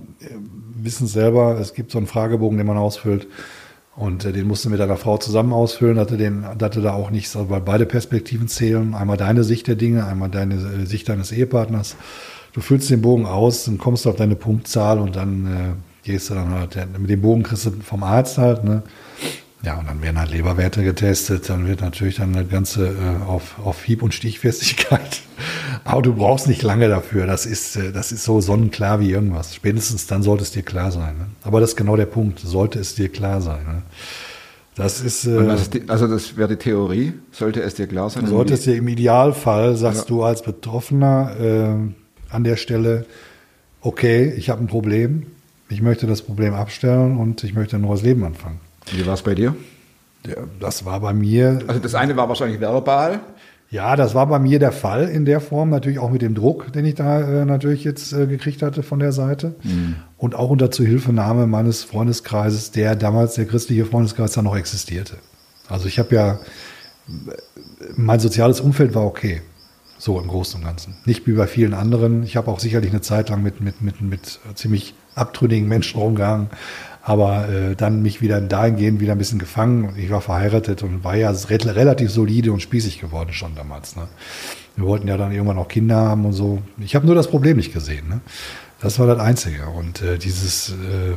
wissen es selber. Es gibt so einen Fragebogen, den man ausfüllt. Und äh, den du mit deiner Frau zusammen ausfüllen, hatte, den, hatte da auch nichts, weil beide Perspektiven zählen. Einmal deine Sicht der Dinge, einmal deine äh, Sicht deines Ehepartners. du füllst den Bogen aus, dann kommst du auf deine Punktzahl und dann äh, gehst du dann halt, mit dem Bogen kriegst du vom Arzt halt, ne? Ja, und dann werden halt Leberwerte getestet, dann wird natürlich dann das Ganze äh, auf, auf Hieb- und Stichfestigkeit. Aber du brauchst nicht lange dafür. Das ist, äh, das ist so sonnenklar wie irgendwas. Spätestens dann sollte es dir klar sein. Ne? Aber das ist genau der Punkt. Sollte es dir klar sein. Ne? Das ist, äh, Und was ist die, also das wäre die Theorie, sollte es dir klar sein? sollte es dir im Idealfall, sagst du als Betroffener äh, an der Stelle, okay, ich habe ein Problem, ich möchte das Problem abstellen und ich möchte ein neues Leben anfangen. Wie war es bei dir? Ja, das war bei mir Also das eine war wahrscheinlich verbal. Ja, das war bei mir der Fall in der Form, natürlich auch mit dem Druck, den ich da äh, natürlich jetzt äh, gekriegt hatte von der Seite. Und auch unter Zuhilfenahme meines Freundeskreises, der damals, der christliche Freundeskreis, da noch existierte. Also ich habe ja, mein soziales Umfeld war okay. So im Großen und Ganzen. Nicht wie bei vielen anderen. Ich habe auch sicherlich eine Zeit lang mit, mit, mit, mit ziemlich abtrünnigen Menschen rumgehangen, aber äh, dann mich wieder dahingehend wieder ein bisschen gefangen. Ich war verheiratet und war ja re relativ solide und spießig geworden schon damals. Ne? Wir wollten ja dann irgendwann auch Kinder haben und so. Ich habe nur das Problem nicht gesehen. Ne? Das war das Einzige. Und äh, dieses, äh, äh,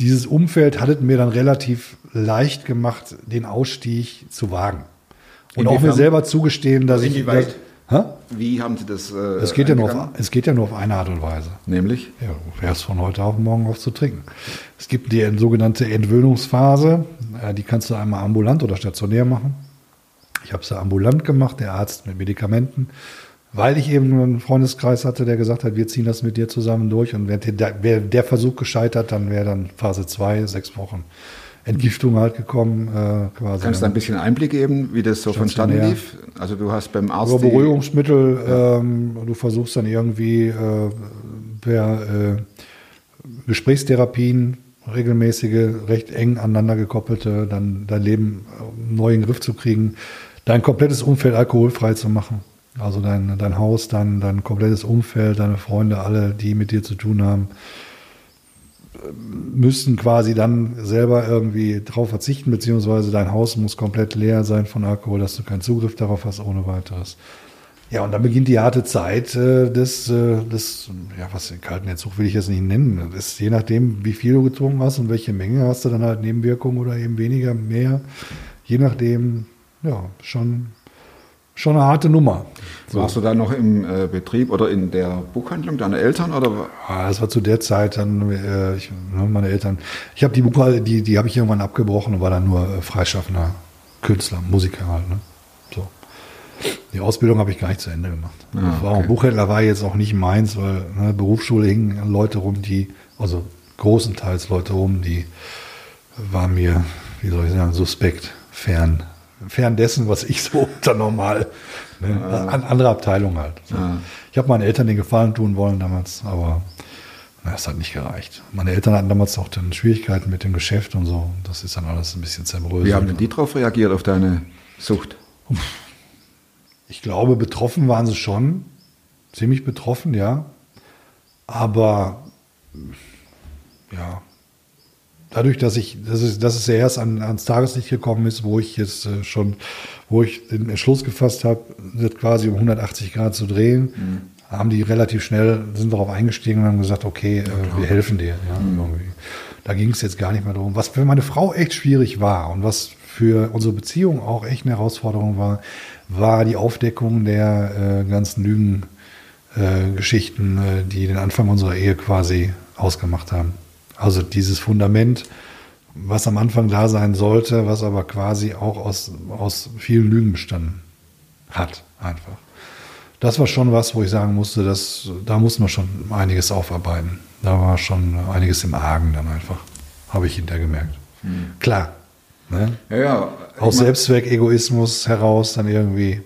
dieses Umfeld hat es mir dann relativ leicht gemacht, den Ausstieg zu wagen. Und auch mir selber zugestehen, dass ich. Inwieweit? Hä? Wie haben Sie das? Äh, Es geht, ja nur auf, es geht ja nur auf eine Art und Weise. Nämlich? Ja, du fährst von heute auf morgen auf zu trinken. Es gibt die sogenannte Entwöhnungsphase. Äh, Die kannst du einmal ambulant oder stationär machen. Ich habe es ja ambulant gemacht, der Arzt mit Medikamenten, weil ich eben einen Freundeskreis hatte, der gesagt hat, wir ziehen das mit dir zusammen durch. Und wäre der, wär der Versuch gescheitert, dann wäre dann Phase 2, sechs Wochen Entgiftung halt gekommen. Äh, quasi. Kannst du ein bisschen Einblick geben, wie das so vonstatten lief? Also du hast beim Arzt Über Beruhigungsmittel, ähm, du versuchst dann irgendwie äh, per äh, Gesprächstherapien, regelmäßige, recht eng aneinander gekoppelte, dann dein Leben äh, neu in den Griff zu kriegen, dein komplettes Umfeld alkoholfrei zu machen. Also dein, dein Haus, dein, dein komplettes Umfeld, deine Freunde, alle, die mit dir zu tun haben, müssten quasi dann selber irgendwie drauf verzichten, beziehungsweise dein Haus muss komplett leer sein von Alkohol, dass du keinen Zugriff darauf hast ohne weiteres. Ja, und dann beginnt die harte Zeit äh, des, äh, des, ja, was den kalten Entzug will ich jetzt nicht nennen. Das ist je nachdem, wie viel du getrunken hast und welche Menge hast du dann halt Nebenwirkungen oder eben weniger, mehr. Je nachdem, ja, schon, schon eine harte Nummer. Warst du da noch im äh, Betrieb oder in der Buchhandlung deiner Eltern? Oder? wa- Ah, das war zu der Zeit dann, äh, ich, ne, meine Eltern, ich habe die Buchhaltung, die, die habe ich irgendwann abgebrochen und war dann nur äh, freischaffender Künstler, Musiker halt. Ne? So. Die Ausbildung habe ich gar nicht zu Ende gemacht. Ah, war okay. Buchhändler war jetzt auch nicht meins, weil ne, Berufsschule hingen Leute rum, die, also großenteils Leute rum, die waren mir, wie soll ich sagen, suspekt, fern. Fern dessen, was ich so unter normal, ne, an andere Abteilung halt. So. Ah. Ich habe meinen Eltern den Gefallen tun wollen damals, aber na, es hat nicht gereicht. Meine Eltern hatten damals auch dann Schwierigkeiten mit dem Geschäft und so. Das ist dann alles ein bisschen zerbröselt. Wie haben denn die darauf reagiert, auf deine Sucht? Ich glaube, betroffen waren sie schon. Ziemlich betroffen, ja. Aber ja, dadurch, dass ich, dass es, dass es ja erst an, ans Tageslicht gekommen ist, wo ich jetzt äh, schon, wo ich den Entschluss gefasst habe, das quasi um 180 Grad zu drehen, haben die relativ schnell, sind darauf eingestiegen und haben gesagt, okay, äh, wir helfen dir. Ja, irgendwie. Da ging es jetzt gar nicht mehr darum. Was für meine Frau echt schwierig war und was für unsere Beziehung auch echt eine Herausforderung war, war die Aufdeckung der äh, ganzen Lügen, äh, Geschichten, äh, die den Anfang unserer Ehe quasi ausgemacht haben. Also dieses Fundament, was am Anfang da sein sollte, was aber quasi auch aus, aus vielen Lügen bestanden hat, einfach. Das war schon was, wo ich sagen musste, dass, da mussten wir schon einiges aufarbeiten. Da war schon einiges im Argen dann einfach, habe ich hinterher gemerkt. Klar, ne? Ja, ja. aus Selbstzweck, Egoismus heraus dann irgendwie,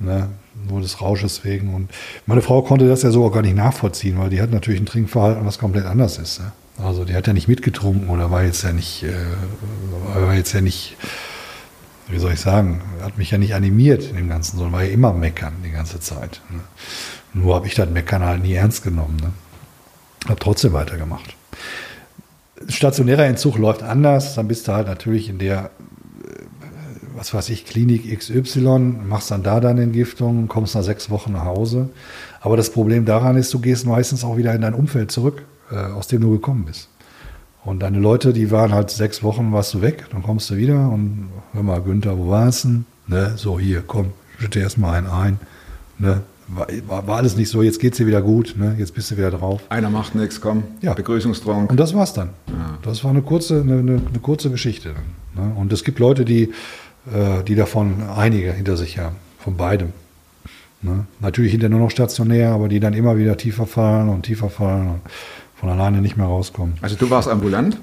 ne, nur des Rausches wegen. Und meine Frau konnte das ja so auch gar nicht nachvollziehen, weil die hat natürlich ein Trinkverhalten, was komplett anders ist. Ne? Also die hat ja nicht mitgetrunken oder war jetzt ja nicht, äh, war jetzt ja nicht, wie soll ich sagen, hat mich ja nicht animiert in dem Ganzen, sondern war ja immer meckern die ganze Zeit. Ne? Nur habe ich das Meckern halt nie ernst genommen. Ne? Habe trotzdem weitergemacht. Stationärer Entzug läuft anders, dann bist du halt natürlich in der was weiß ich, Klinik XY, machst dann da deine Entgiftung, kommst nach sechs Wochen nach Hause. Aber das Problem daran ist, du gehst meistens auch wieder in dein Umfeld zurück, äh, aus dem du gekommen bist. Und deine Leute, die waren halt sechs Wochen, warst du weg, dann kommst du wieder und hör mal, Günther, wo warst du? denn? Ne, so hier, komm, schütte erst mal einen ein. Ne, war, war, alles nicht so, jetzt geht's dir wieder gut, ne, jetzt bist du wieder drauf. Einer macht nichts, komm. Ja. Begrüßungstrunk. Und das war's dann. Das war eine kurze, eine, eine, eine kurze Geschichte. Ne? Und es gibt Leute, die, äh, die davon einige hinter sich haben, von beidem. Ne? Natürlich hinter nur noch stationär, aber die dann immer wieder tiefer fallen und tiefer fallen und von alleine nicht mehr rauskommen. Also du warst ambulant,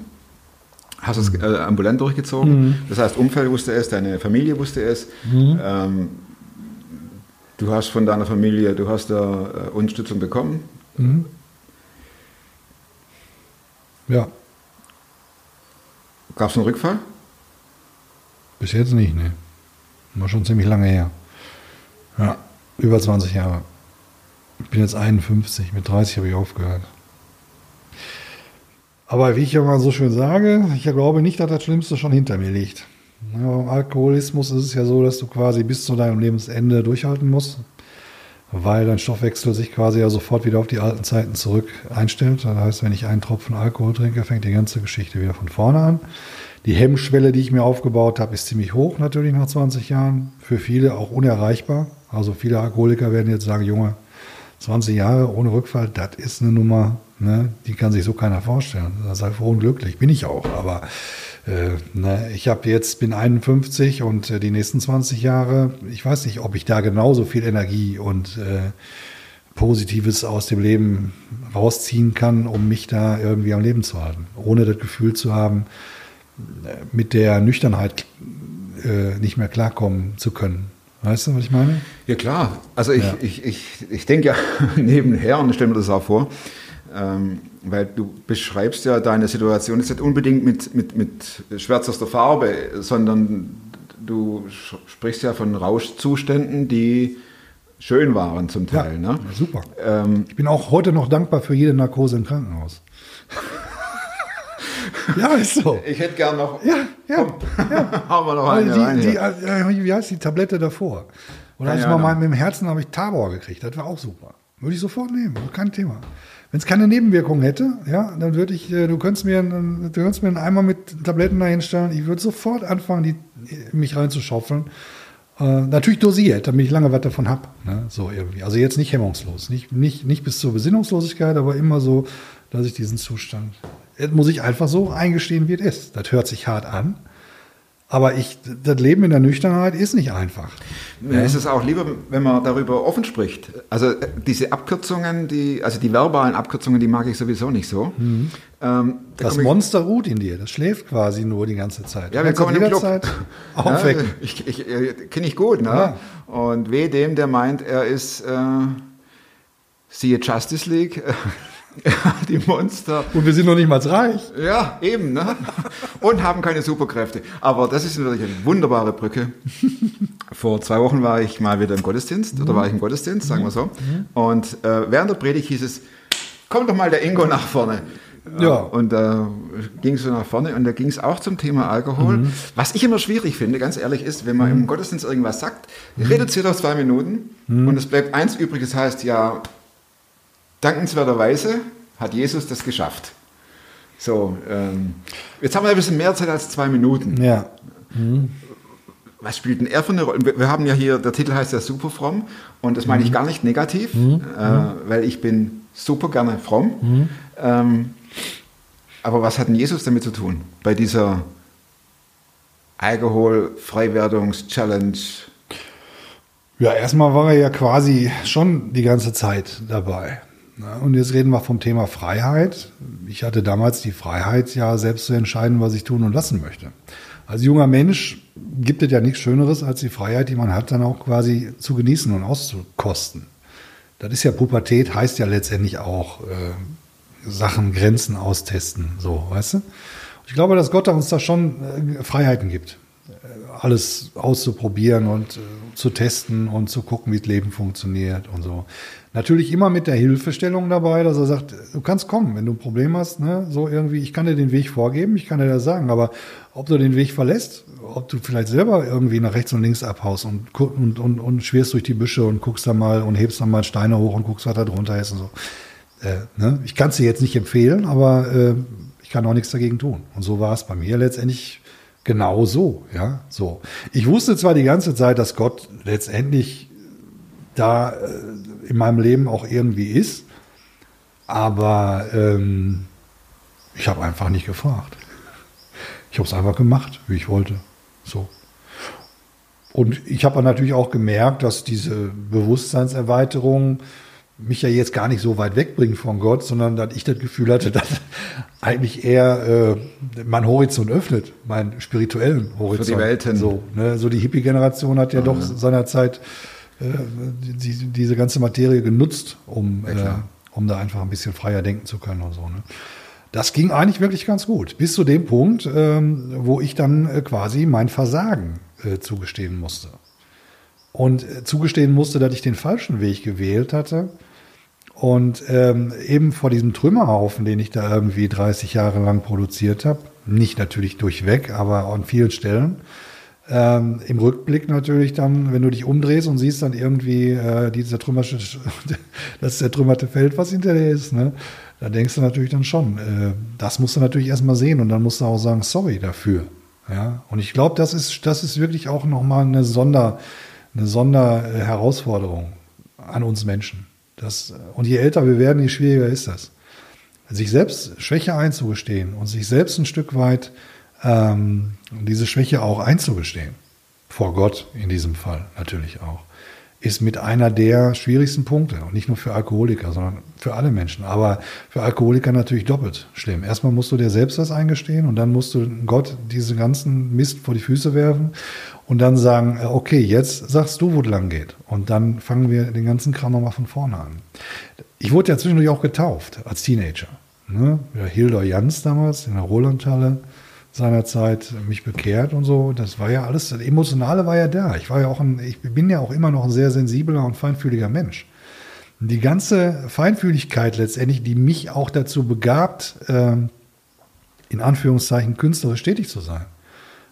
hast es äh, ambulant durchgezogen. Das heißt, Umfeld wusste es, deine Familie wusste es. Ähm, du hast von deiner Familie, du hast da äh, Unterstützung bekommen. Ja, Gab es einen Rückfall? bis jetzt nicht, ne. War schon ziemlich lange her. Ja, über 20 Jahre. Ich bin jetzt 51, mit 30 habe ich aufgehört. Aber wie ich mal so schön sage, ich glaube nicht, dass das Schlimmste schon hinter mir liegt. Beim Alkoholismus ist es ja so, dass du quasi bis zu deinem Lebensende durchhalten musst, weil dein Stoffwechsel sich quasi ja sofort wieder auf die alten Zeiten zurück einstellt. Das heißt, wenn ich einen Tropfen Alkohol trinke, fängt die ganze Geschichte wieder von vorne an. Die Hemmschwelle, die ich mir aufgebaut habe, ist ziemlich hoch natürlich nach 20 Jahren. Für viele auch unerreichbar. Also viele Alkoholiker werden jetzt sagen, Junge, 20 Jahre ohne Rückfall, das ist eine Nummer, ne, die kann sich so keiner vorstellen. Da sei froh und glücklich, bin ich auch. Aber äh, ne, ich habe jetzt bin 51 und äh, die nächsten 20 Jahre, ich weiß nicht, ob ich da genauso viel Energie und äh, Positives aus dem Leben rausziehen kann, um mich da irgendwie am Leben zu halten, ohne das Gefühl zu haben, äh, mit der Nüchternheit äh, nicht mehr klarkommen zu können. Weißt du, was ich meine? Ja klar, also ich, Ja. ich, ich, ich denke ja nebenher und stelle mir das auch vor, ähm, weil du beschreibst ja deine Situation jetzt nicht unbedingt mit, mit, mit schwärzester Farbe, sondern du sprichst ja von Rauschzuständen, die schön waren zum Teil. Ne? Ja, super. Ähm, Ich bin auch heute noch dankbar für jede Narkose im Krankenhaus. ja, ist so. ich hätte gern noch, Ja, ja. haben wir noch eine Also rein die, die, hier. äh, wie heißt die Tablette davor? Und als ich Keine mal mit dem Herzen habe ich Tabor gekriegt. Das war auch super. Würde ich sofort nehmen, kein Thema. Wenn es keine Nebenwirkungen hätte, ja, dann würde ich, äh, du könntest mir, du könntest mir einen Eimer mit Tabletten da hinstellen. Ich würde sofort anfangen, die, mich reinzuschaufeln. Äh, natürlich dosiert, damit ich lange was davon habe. Ne? So irgendwie. Also jetzt nicht hemmungslos. Nicht, nicht, nicht bis zur Besinnungslosigkeit, aber immer so, dass ich diesen Zustand. Das muss ich einfach so eingestehen, wie es ist. Das hört sich hart an. Aber ich, das Leben in der Nüchternheit ist nicht einfach. Mir ist es auch lieber, wenn man darüber offen spricht. Also äh, diese Abkürzungen, die, also die verbalen Abkürzungen, die mag ich sowieso nicht so. Ähm, da Das ich- Monster ruht in dir. Das schläft quasi nur die ganze Zeit. Ja, wir kommen auch jederzeit Ja, aufwecken. ich, ich, äh, Kenne ich gut, ne? Ja. Und weh dem, der meint, er ist, äh, siehe Justice League, die Monster. Und wir sind noch nicht mal reich. Ja, eben, ne? Und haben keine Superkräfte. Aber das ist natürlich eine wunderbare Brücke. Vor zwei Wochen war ich mal wieder im Gottesdienst, oder war ich im Gottesdienst, sagen wir so. Und äh, während der Predigt hieß es, komm doch mal der Ingo nach vorne. Ja. Und da ging es so nach vorne und da ging es auch zum Thema Alkohol. Was ich immer schwierig finde, ganz ehrlich, ist, wenn man im Gottesdienst irgendwas sagt, reduziert auf zwei Minuten und es bleibt eins übrig, das heißt ja, dankenswerterweise hat Jesus das geschafft. So, ähm, jetzt haben wir ein bisschen mehr Zeit als zwei Minuten. Ja. Was spielt denn er für eine Rolle? Wir, haben ja hier, der Titel heißt ja super fromm und das meine ich gar nicht negativ, äh, weil ich bin super gerne fromm. Ähm, aber was hat denn Jesus damit zu tun? Bei dieser Alkohol-Freiwerdungs-Challenge? Ja, erstmal war er ja quasi schon die ganze Zeit dabei. Und jetzt reden wir vom Thema Freiheit. Ich hatte damals die Freiheit, ja selbst zu entscheiden, was ich tun und lassen möchte. Als junger Mensch gibt es ja nichts Schöneres, als die Freiheit, die man hat, dann auch quasi zu genießen und auszukosten. Das ist ja Pubertät, heißt ja letztendlich auch äh, Sachen, Grenzen austesten, so, weißt du? Ich glaube, dass Gott uns da schon äh, Freiheiten gibt. alles auszuprobieren und äh, zu testen und zu gucken, wie das Leben funktioniert und so. Natürlich immer mit der Hilfestellung dabei, dass er sagt, du kannst kommen, wenn du ein Problem hast, ne, so irgendwie, ich kann dir den Weg vorgeben, ich kann dir das sagen, aber ob du den Weg verlässt, ob du vielleicht selber irgendwie nach rechts und links abhaust und, und, und, und schwirrst durch die Büsche und guckst da mal und hebst dann mal Steine hoch und guckst, was da drunter ist und so. Äh, ne? Ich kann es dir jetzt nicht empfehlen, aber äh, ich kann auch nichts dagegen tun. Und so war es bei mir letztendlich genau so, ja, so. Ich wusste zwar die ganze Zeit, dass Gott letztendlich da äh, in meinem Leben auch irgendwie ist, aber ähm, ich habe einfach nicht gefragt. Ich habe es einfach gemacht, wie ich wollte. So. Und ich habe natürlich auch gemerkt, dass diese Bewusstseinserweiterung mich ja jetzt gar nicht so weit wegbringt von Gott, sondern dass ich das Gefühl hatte, dass eigentlich eher äh, mein Horizont öffnet, meinen spirituellen Horizont. Welten. So, ne? so die Hippie-Generation hat ja doch seinerzeit die, diese ganze Materie genutzt, um, äh, um da einfach ein bisschen freier denken zu können und so. Ne? Das ging eigentlich wirklich ganz gut, bis zu dem Punkt, ähm, wo ich dann äh, quasi mein Versagen äh, zugestehen musste. Und äh, zugestehen musste, dass ich den falschen Weg gewählt hatte. Und ähm, eben vor diesem Trümmerhaufen, den ich da irgendwie 30 Jahre lang produziert habe, nicht natürlich durchweg, aber an vielen Stellen, ähm, Im Rückblick natürlich dann, wenn du dich umdrehst und siehst dann irgendwie äh, die zertrümmerische, das zertrümmerte Feld, was hinter dir ist, ne? da denkst du natürlich dann schon, äh, das musst du natürlich erstmal sehen und dann musst du auch sagen, sorry dafür. Ja? Und ich glaube, das ist, das ist wirklich auch nochmal eine Sonder, eine Sonderherausforderung an uns Menschen. Das, und je älter wir werden, je schwieriger ist das. Sich selbst Schwäche einzugestehen und sich selbst ein Stück weit ähm, diese Schwäche auch einzugestehen, vor Gott in diesem Fall natürlich auch, ist mit einer der schwierigsten Punkte. Und nicht nur für Alkoholiker, sondern für alle Menschen. Aber für Alkoholiker natürlich doppelt schlimm. Erstmal musst du dir selbst das eingestehen und dann musst du Gott diesen ganzen Mist vor die Füße werfen und dann sagen, äh, okay, jetzt sagst du, wo es lang geht. Und dann fangen wir den ganzen Kram nochmal von vorne an. Ich wurde ja zwischendurch auch getauft als Teenager. Ne? Ja, Hildur Jans damals in der Rolandhalle seinerzeit mich bekehrt und so. Das war ja alles, das Emotionale war ja da. Ich war ja auch ein, ich bin ja auch immer noch ein sehr sensibler und feinfühliger Mensch. Die ganze Feinfühligkeit letztendlich, die mich auch dazu begabt, ähm, in Anführungszeichen künstlerisch tätig zu sein,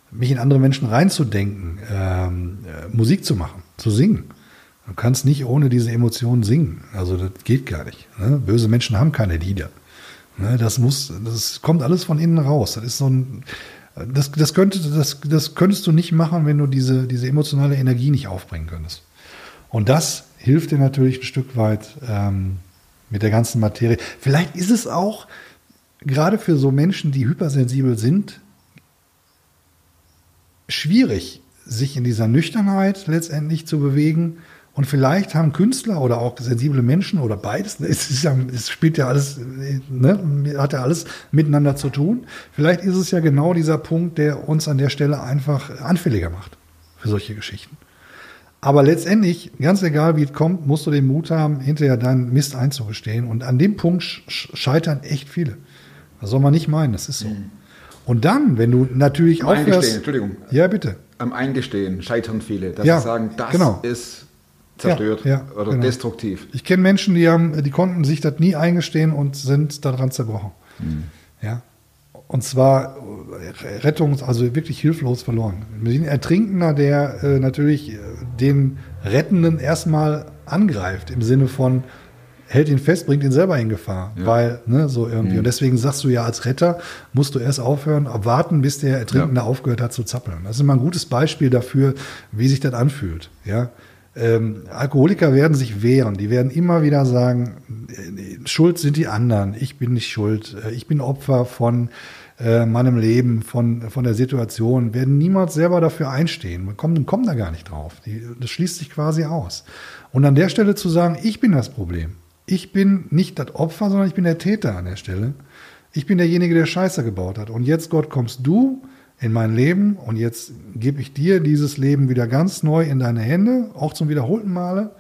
mich in andere Menschen reinzudenken, ähm, äh, Musik zu machen, zu singen. Du kannst nicht ohne diese Emotionen singen. Also das geht gar nicht. Ne? Böse Menschen haben keine Lieder. Ne, das muss, das kommt alles von innen raus. Das ist so ein, das, das, könnte, das, das könntest du nicht machen, wenn du diese, diese emotionale Energie nicht aufbringen könntest. Und das hilft dir natürlich ein Stück weit ähm, mit der ganzen Materie. Vielleicht ist es auch gerade für so Menschen, die hypersensibel sind, schwierig, sich in dieser Nüchternheit letztendlich zu bewegen. Und vielleicht haben Künstler oder auch sensible Menschen oder beides, es, ja, es spielt ja alles, ne, hat ja alles miteinander zu tun. Vielleicht ist es ja genau dieser Punkt, der uns an der Stelle einfach anfälliger macht für solche Geschichten. Aber letztendlich, ganz egal wie es kommt, musst du den Mut haben, hinterher deinen Mist einzugestehen. Und an dem Punkt sch- scheitern echt viele. Das soll man nicht meinen, das ist so. Und dann, wenn du natürlich Am Eingestehen. Entschuldigung. Ja, bitte. Am Eingestehen scheitern viele, dass Ja, sie sagen, das genau. ist zerstört Ja, ja, oder genau. destruktiv. Ich kenne Menschen, die haben, die konnten sich das nie eingestehen und sind daran zerbrochen. Hm. Ja. Und zwar äh, Rettungs-, also wirklich hilflos verloren. Ein Ertrinkender, der äh, natürlich äh, den Rettenden erstmal angreift, im Sinne von, hält ihn fest, bringt ihn selber in Gefahr. Weil, ne, so irgendwie. Und deswegen sagst du ja, als Retter musst du erst aufhören, warten, bis der Ertrinkende aufgehört hat zu zappeln. Das ist immer ein gutes Beispiel dafür, wie sich das anfühlt. Ja. Ähm, Alkoholiker werden sich wehren. Die werden immer wieder sagen, äh, Schuld sind die anderen. Ich bin nicht schuld. Äh, Ich bin Opfer von äh, meinem Leben, von, von der Situation. Werden niemals selber dafür einstehen. Kommt, kommt da gar nicht drauf. Die, das schließt sich quasi aus. Und an der Stelle zu sagen, ich bin das Problem. Ich bin nicht das Opfer, sondern ich bin der Täter an der Stelle. Ich bin derjenige, der Scheiße gebaut hat. Und jetzt, Gott, kommst du in mein Leben und jetzt gebe ich dir dieses Leben wieder ganz neu in deine Hände, auch zum wiederholten Male.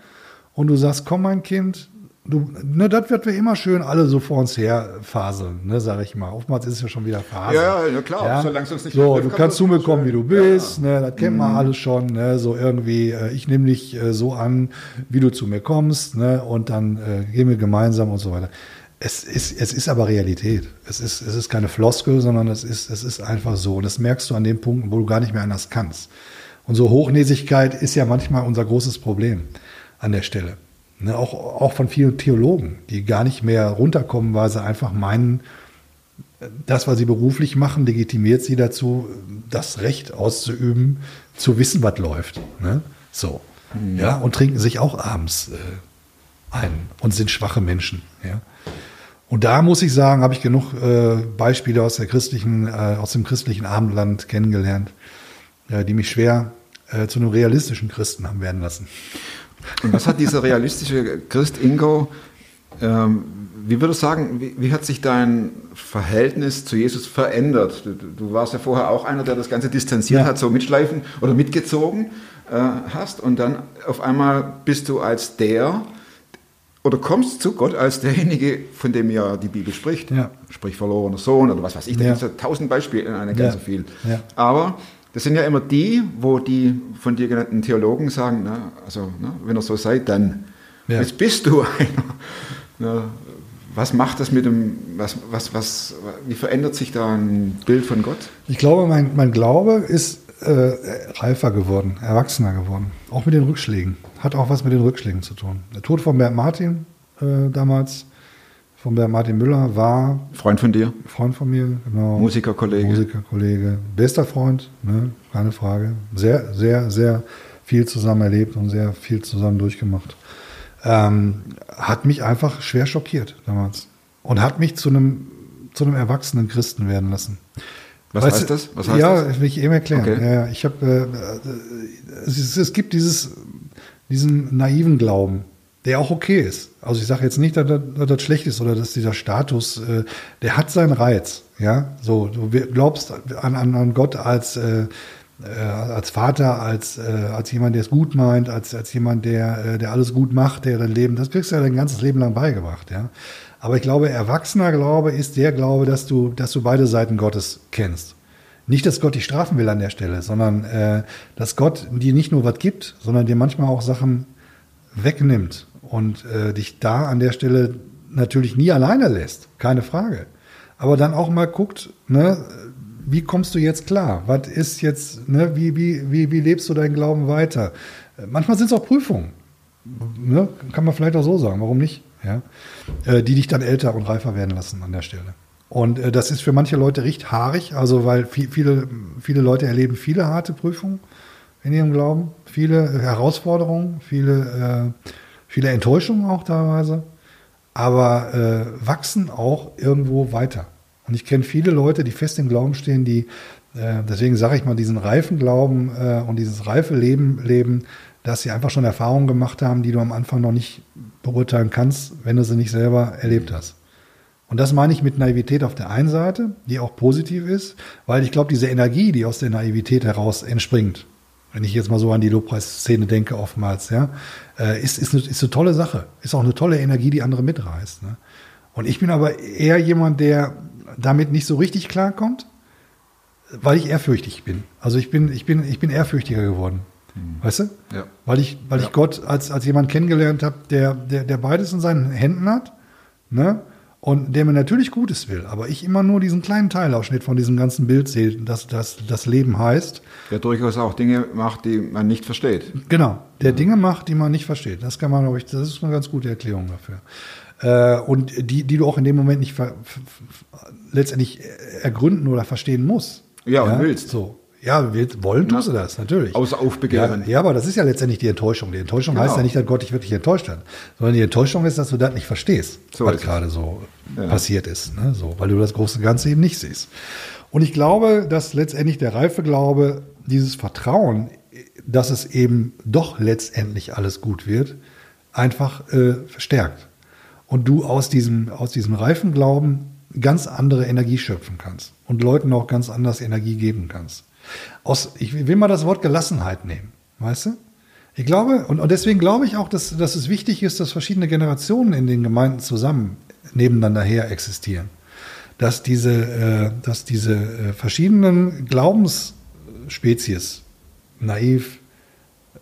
Und du sagst, komm mein Kind, du, ne, das wird wir immer schön alle so vor uns her faseln, ne, sag ich mal. Oftmals ist es ja schon wieder Phase. Ja, ja, klar, solange es nicht So, du kann kannst zu mir kommen, wie du bist, ne, das kennt Mhm. man alles schon, ne, so irgendwie, äh, ich nehme dich äh, so an, wie du zu mir kommst, ne, und dann äh, gehen wir gemeinsam und so weiter. Es ist, es ist aber Realität. Es ist, es ist keine Floskel, sondern es ist, es ist einfach so. Und das merkst du an den Punkten, wo du gar nicht mehr anders kannst. Und so Hochnäsigkeit ist ja manchmal unser großes Problem an der Stelle. Ne, auch, auch von vielen Theologen, die gar nicht mehr runterkommen, weil sie einfach meinen, das, was sie beruflich machen, legitimiert sie dazu, das Recht auszuüben, zu wissen, was läuft. Ne? So. Ja, und trinken sich auch abends äh, ein und sind schwache Menschen. Ja. Und da muss ich sagen, habe ich genug äh, Beispiele aus der christlichen, äh, aus dem christlichen Abendland kennengelernt, äh, die mich schwer äh, zu einem realistischen Christen haben werden lassen. Und was hat dieser realistische Christ Ingo, ähm, wie würdest du sagen, wie, wie hat sich dein Verhältnis zu Jesus verändert? Du, du warst ja vorher auch einer, der das Ganze distanziert Ja. hat, so mitschleifen oder mitgezogen äh, hast und dann auf einmal bist du als der oder kommst zu Gott als derjenige, von dem ja die Bibel spricht. Ja. Sprich verlorener Sohn oder was weiß ich, da Ja. gibt es ja tausend Beispiele, eine Ja. ganz so viel. Ja. Aber das sind ja immer die, wo die von dir genannten Theologen sagen, na, also ne, wenn er so sei, dann. Ja. Jetzt bist du einer. Na, was macht das mit dem, was, was, was, wie verändert sich da ein Bild von Gott? Ich glaube, mein, mein Glaube ist äh, reifer geworden, erwachsener geworden. Auch mit den Rückschlägen. Hat auch was mit den Rückschlägen zu tun. Der Tod von Bernd Martin äh, damals, von Bernd Martin Müller, war Freund von dir? Freund von mir, genau. Musikerkollege. Musikerkollege. Bester Freund, ne? keine Frage. Sehr, sehr, sehr viel zusammen erlebt und sehr viel zusammen durchgemacht. Ähm, hat mich einfach schwer schockiert damals. Und hat mich zu einem, zu einem erwachsenen Christen werden lassen. Was Weißt heißt du, das? Was heißt ja, das? will ich eben erklären. Okay. Ja, ich habe, äh, es, ist- es gibt dieses, diesen naiven Glauben, der auch okay ist. Also ich sage jetzt nicht, dass das, dass das schlecht ist oder dass dieser Status, äh, der hat seinen Reiz. Ja, so du glaubst an, an, an Gott als äh, äh, als Vater, als, äh, als jemand, der es gut meint, als, als jemand, der, äh, der alles gut macht, der dein Leben, das kriegst du ja dein ganzes Leben lang beigebracht, ja. Aber ich glaube, erwachsener Glaube ist der Glaube, dass du, dass du beide Seiten Gottes kennst. Nicht, dass Gott dich strafen will an der Stelle, sondern äh, dass Gott dir nicht nur was gibt, sondern dir manchmal auch Sachen wegnimmt und äh, dich da an der Stelle natürlich nie alleine lässt, keine Frage. Aber dann auch mal guckt, ne, wie kommst du jetzt klar? Was ist jetzt, ne, wie, wie, wie, wie lebst du deinen Glauben weiter? Manchmal sind es auch Prüfungen. Ne? Kann man vielleicht auch so sagen, warum nicht? Ja? Äh, die dich dann älter und reifer werden lassen an der Stelle. Und äh, das ist für manche Leute recht haarig, also weil viel, viele, viele Leute erleben viele harte Prüfungen in ihrem Glauben, viele Herausforderungen, viele, äh, viele Enttäuschungen auch teilweise, aber äh, wachsen auch irgendwo weiter. Und ich kenne viele Leute, die fest im Glauben stehen, die, äh, deswegen sage ich mal, diesen reifen Glauben äh, und dieses reife Leben leben, dass sie einfach schon Erfahrungen gemacht haben, die du am Anfang noch nicht beurteilen kannst, wenn du sie nicht selber erlebt hast. Und das meine ich mit Naivität auf der einen Seite, die auch positiv ist, weil ich glaube, diese Energie, die aus der Naivität heraus entspringt, wenn ich jetzt mal so an die Lobpreisszene denke oftmals, ja, äh, ist, ist, eine, ist eine tolle Sache. Ist auch eine tolle Energie, die andere mitreißt. Ne? Und ich bin aber eher jemand, der damit nicht so richtig klarkommt, weil ich ehrfürchtig bin. Also ich bin, ich bin, ich bin ehrfürchtiger geworden. Weißt du? Ja. Weil ich, weil ich Gott als, als jemand kennengelernt habe, der, der, der beides in seinen Händen hat, ne? Und der mir natürlich Gutes will, aber ich immer nur diesen kleinen Teilausschnitt von diesem ganzen Bild sehe, dass das, das Leben heißt. Der durchaus auch Dinge macht, die man nicht versteht. Genau, der Dinge macht, die man nicht versteht. Das kann man, glaube ich, das ist eine ganz gute Erklärung dafür. Äh, und die, die du auch in dem Moment nicht letztendlich ergründen oder verstehen musst. Ja, und willst. So. Ja, willst, wollen tust du das, natürlich. Außer Aufbegehren. Ja, ja, aber das ist ja letztendlich die Enttäuschung. Die Enttäuschung Genau. heißt ja nicht, dass Gott dich wirklich enttäuscht hat, sondern die Enttäuschung ist, dass du das nicht verstehst, So was es. gerade so Ja. passiert ist. Ne? So, weil du das große Ganze eben nicht siehst. Und ich glaube, dass letztendlich der reife Glaube, dieses Vertrauen, dass es eben doch letztendlich alles gut wird, einfach äh, verstärkt. Und du aus diesem, aus diesem reifen Glauben ganz andere Energie schöpfen kannst und Leuten auch ganz anders Energie geben kannst. Aus, ich will mal das Wort Gelassenheit nehmen, weißt du? Ich glaube, und, und deswegen glaube ich auch, dass, dass es wichtig ist, dass verschiedene Generationen in den Gemeinden zusammen nebeneinander her existieren. Dass diese, äh, dass diese äh, verschiedenen Glaubensspezies, naiv,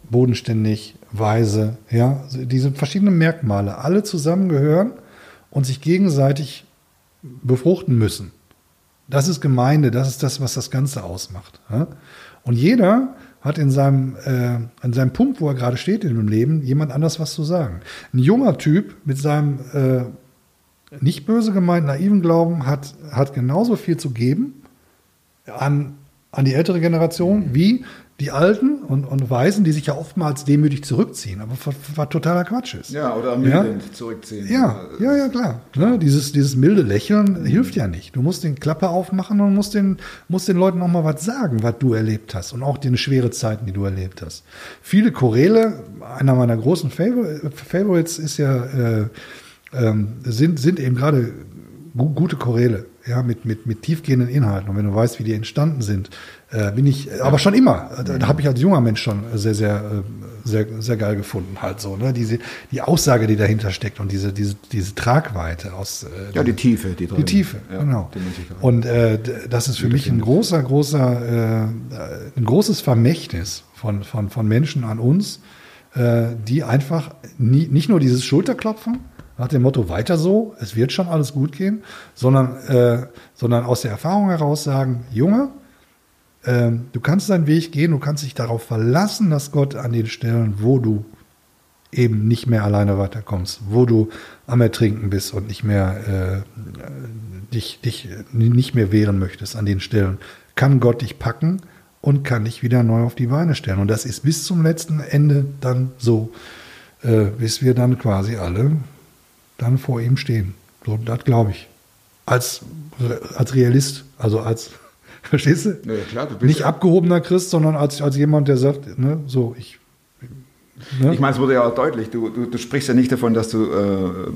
bodenständig, weise, ja, diese verschiedenen Merkmale alle zusammengehören und sich gegenseitig befruchten müssen. Das ist Gemeinde, das ist das, was das Ganze ausmacht. Und jeder hat in seinem, äh, an seinem Punkt, wo er gerade steht in dem Leben, jemand anders was zu sagen. Ein junger Typ mit seinem äh, nicht böse gemeint naiven Glauben hat, hat genauso viel zu geben an, an die ältere Generation wie die Alten und, und Weisen, die sich ja oftmals demütig zurückziehen, aber was, totaler Quatsch ist. Ja, oder ermüdend zurückziehen. Ja, ja, ja, klar. Ne? Dieses, dieses milde Lächeln hilft ja nicht. Du musst den Klappe aufmachen und musst den, musst den Leuten auch mal was sagen, was du erlebt hast und auch die schwere Zeiten, die du erlebt hast. Viele Choräle, einer meiner großen Favor Favorites ist ja, äh, ähm, sind, sind eben gerade gu gute Choräle, ja, mit, mit, mit tiefgehenden Inhalten. Und wenn du weißt, wie die entstanden sind, äh, bin ich, aber schon immer, da, da habe ich als junger Mensch schon sehr, sehr, äh, sehr, sehr geil gefunden, halt so, ne? Diese, die Aussage, die dahinter steckt und diese, diese, diese Tragweite aus. Äh, Ja, die Tiefe, die die Tiefe, ja, genau. Und äh, das ist für mich ein großer, großer, äh, ein großes Vermächtnis von, von, von Menschen an uns, äh, die einfach nie, nicht nur dieses Schulterklopfen nach dem Motto weiter so, es wird schon alles gut gehen, sondern, äh, sondern aus der Erfahrung heraus sagen, Junge, ähm, du kannst deinen Weg gehen, du kannst dich darauf verlassen, dass Gott an den Stellen, wo du eben nicht mehr alleine weiterkommst, wo du am Ertrinken bist und nicht mehr äh, dich, dich nicht mehr wehren möchtest an den Stellen, kann Gott dich packen und kann dich wieder neu auf die Beine stellen. Und das ist bis zum letzten Ende dann so, äh, bis wir dann quasi alle dann vor ihm stehen. So, das glaube ich. Als, als Realist, also als, verstehst du? Ja, klar, du bist Nicht ja- abgehobener Christ, sondern als, als jemand, der sagt, ne, so, ich. Ne? Ich meine, es wurde ja auch deutlich, du, du, du sprichst ja nicht davon, dass du äh,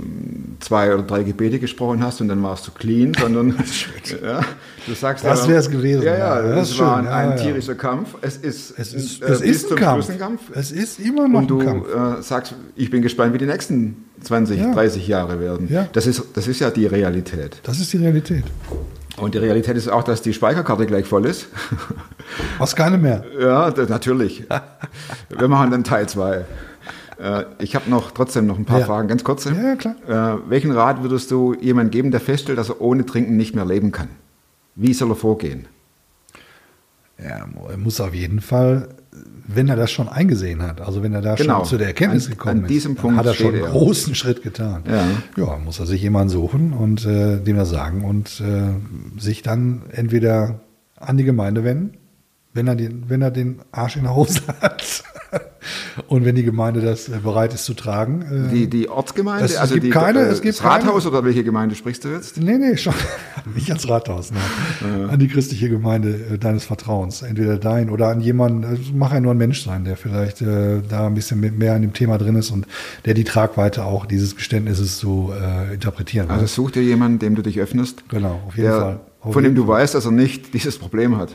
zwei oder drei Gebete gesprochen hast und dann warst du clean, sondern ja, du sagst Das ja- wär's gewesen, Ja, ja, das es ist war schön, ein, ja, tierischer Kampf. Es ist, Es ist, äh, es ist ein Kampf. Kampf. Es ist immer noch Und du ein Kampf. äh, sagst, ich bin gespannt, wie die nächsten 20, Ja. 30 Jahre werden. Das, ist, das ist ja die Realität. Das ist die Realität. Und die Realität ist auch, dass die Speicherkarte gleich voll ist. Was keine mehr. Ja, natürlich. Wir machen dann Teil 2. Äh, ich habe noch trotzdem noch ein paar Ja. Fragen, ganz kurze. Ja, ja, klar. Äh, welchen Rat würdest du jemandem geben, der feststellt, dass er ohne Trinken nicht mehr leben kann? Wie soll er vorgehen? Ja, er muss auf jeden Fall, wenn er das schon eingesehen hat, also wenn er da Genau. schon zu der Erkenntnis An- gekommen an diesem ist, Punkt hat er schon einen er. großen Schritt getan. Ja. ja muss er sich jemanden suchen und äh, dem das sagen und äh, sich dann entweder an die Gemeinde wenden, wenn er den, wenn er den Arsch in der Hose hat. Und wenn die Gemeinde das äh, bereit ist zu tragen. Äh, Die, die Ortsgemeinde, Es- es also gibt die, keine- äh, es gibt das Rathaus keine- oder welche Gemeinde sprichst du jetzt? Nee, nee, schon. Nicht ans Rathaus, nein. An die christliche Gemeinde deines Vertrauens. Entweder dein oder an jemanden, äh, mach ja nur ein Mensch sein, der vielleicht äh, da ein bisschen mehr an dem Thema drin ist und der die Tragweite auch dieses Geständnisses so äh, interpretieren Also such dir jemanden, dem du dich öffnest. Genau, auf jeden Fall. Auf Von dem du weißt, dass er nicht dieses Problem hat.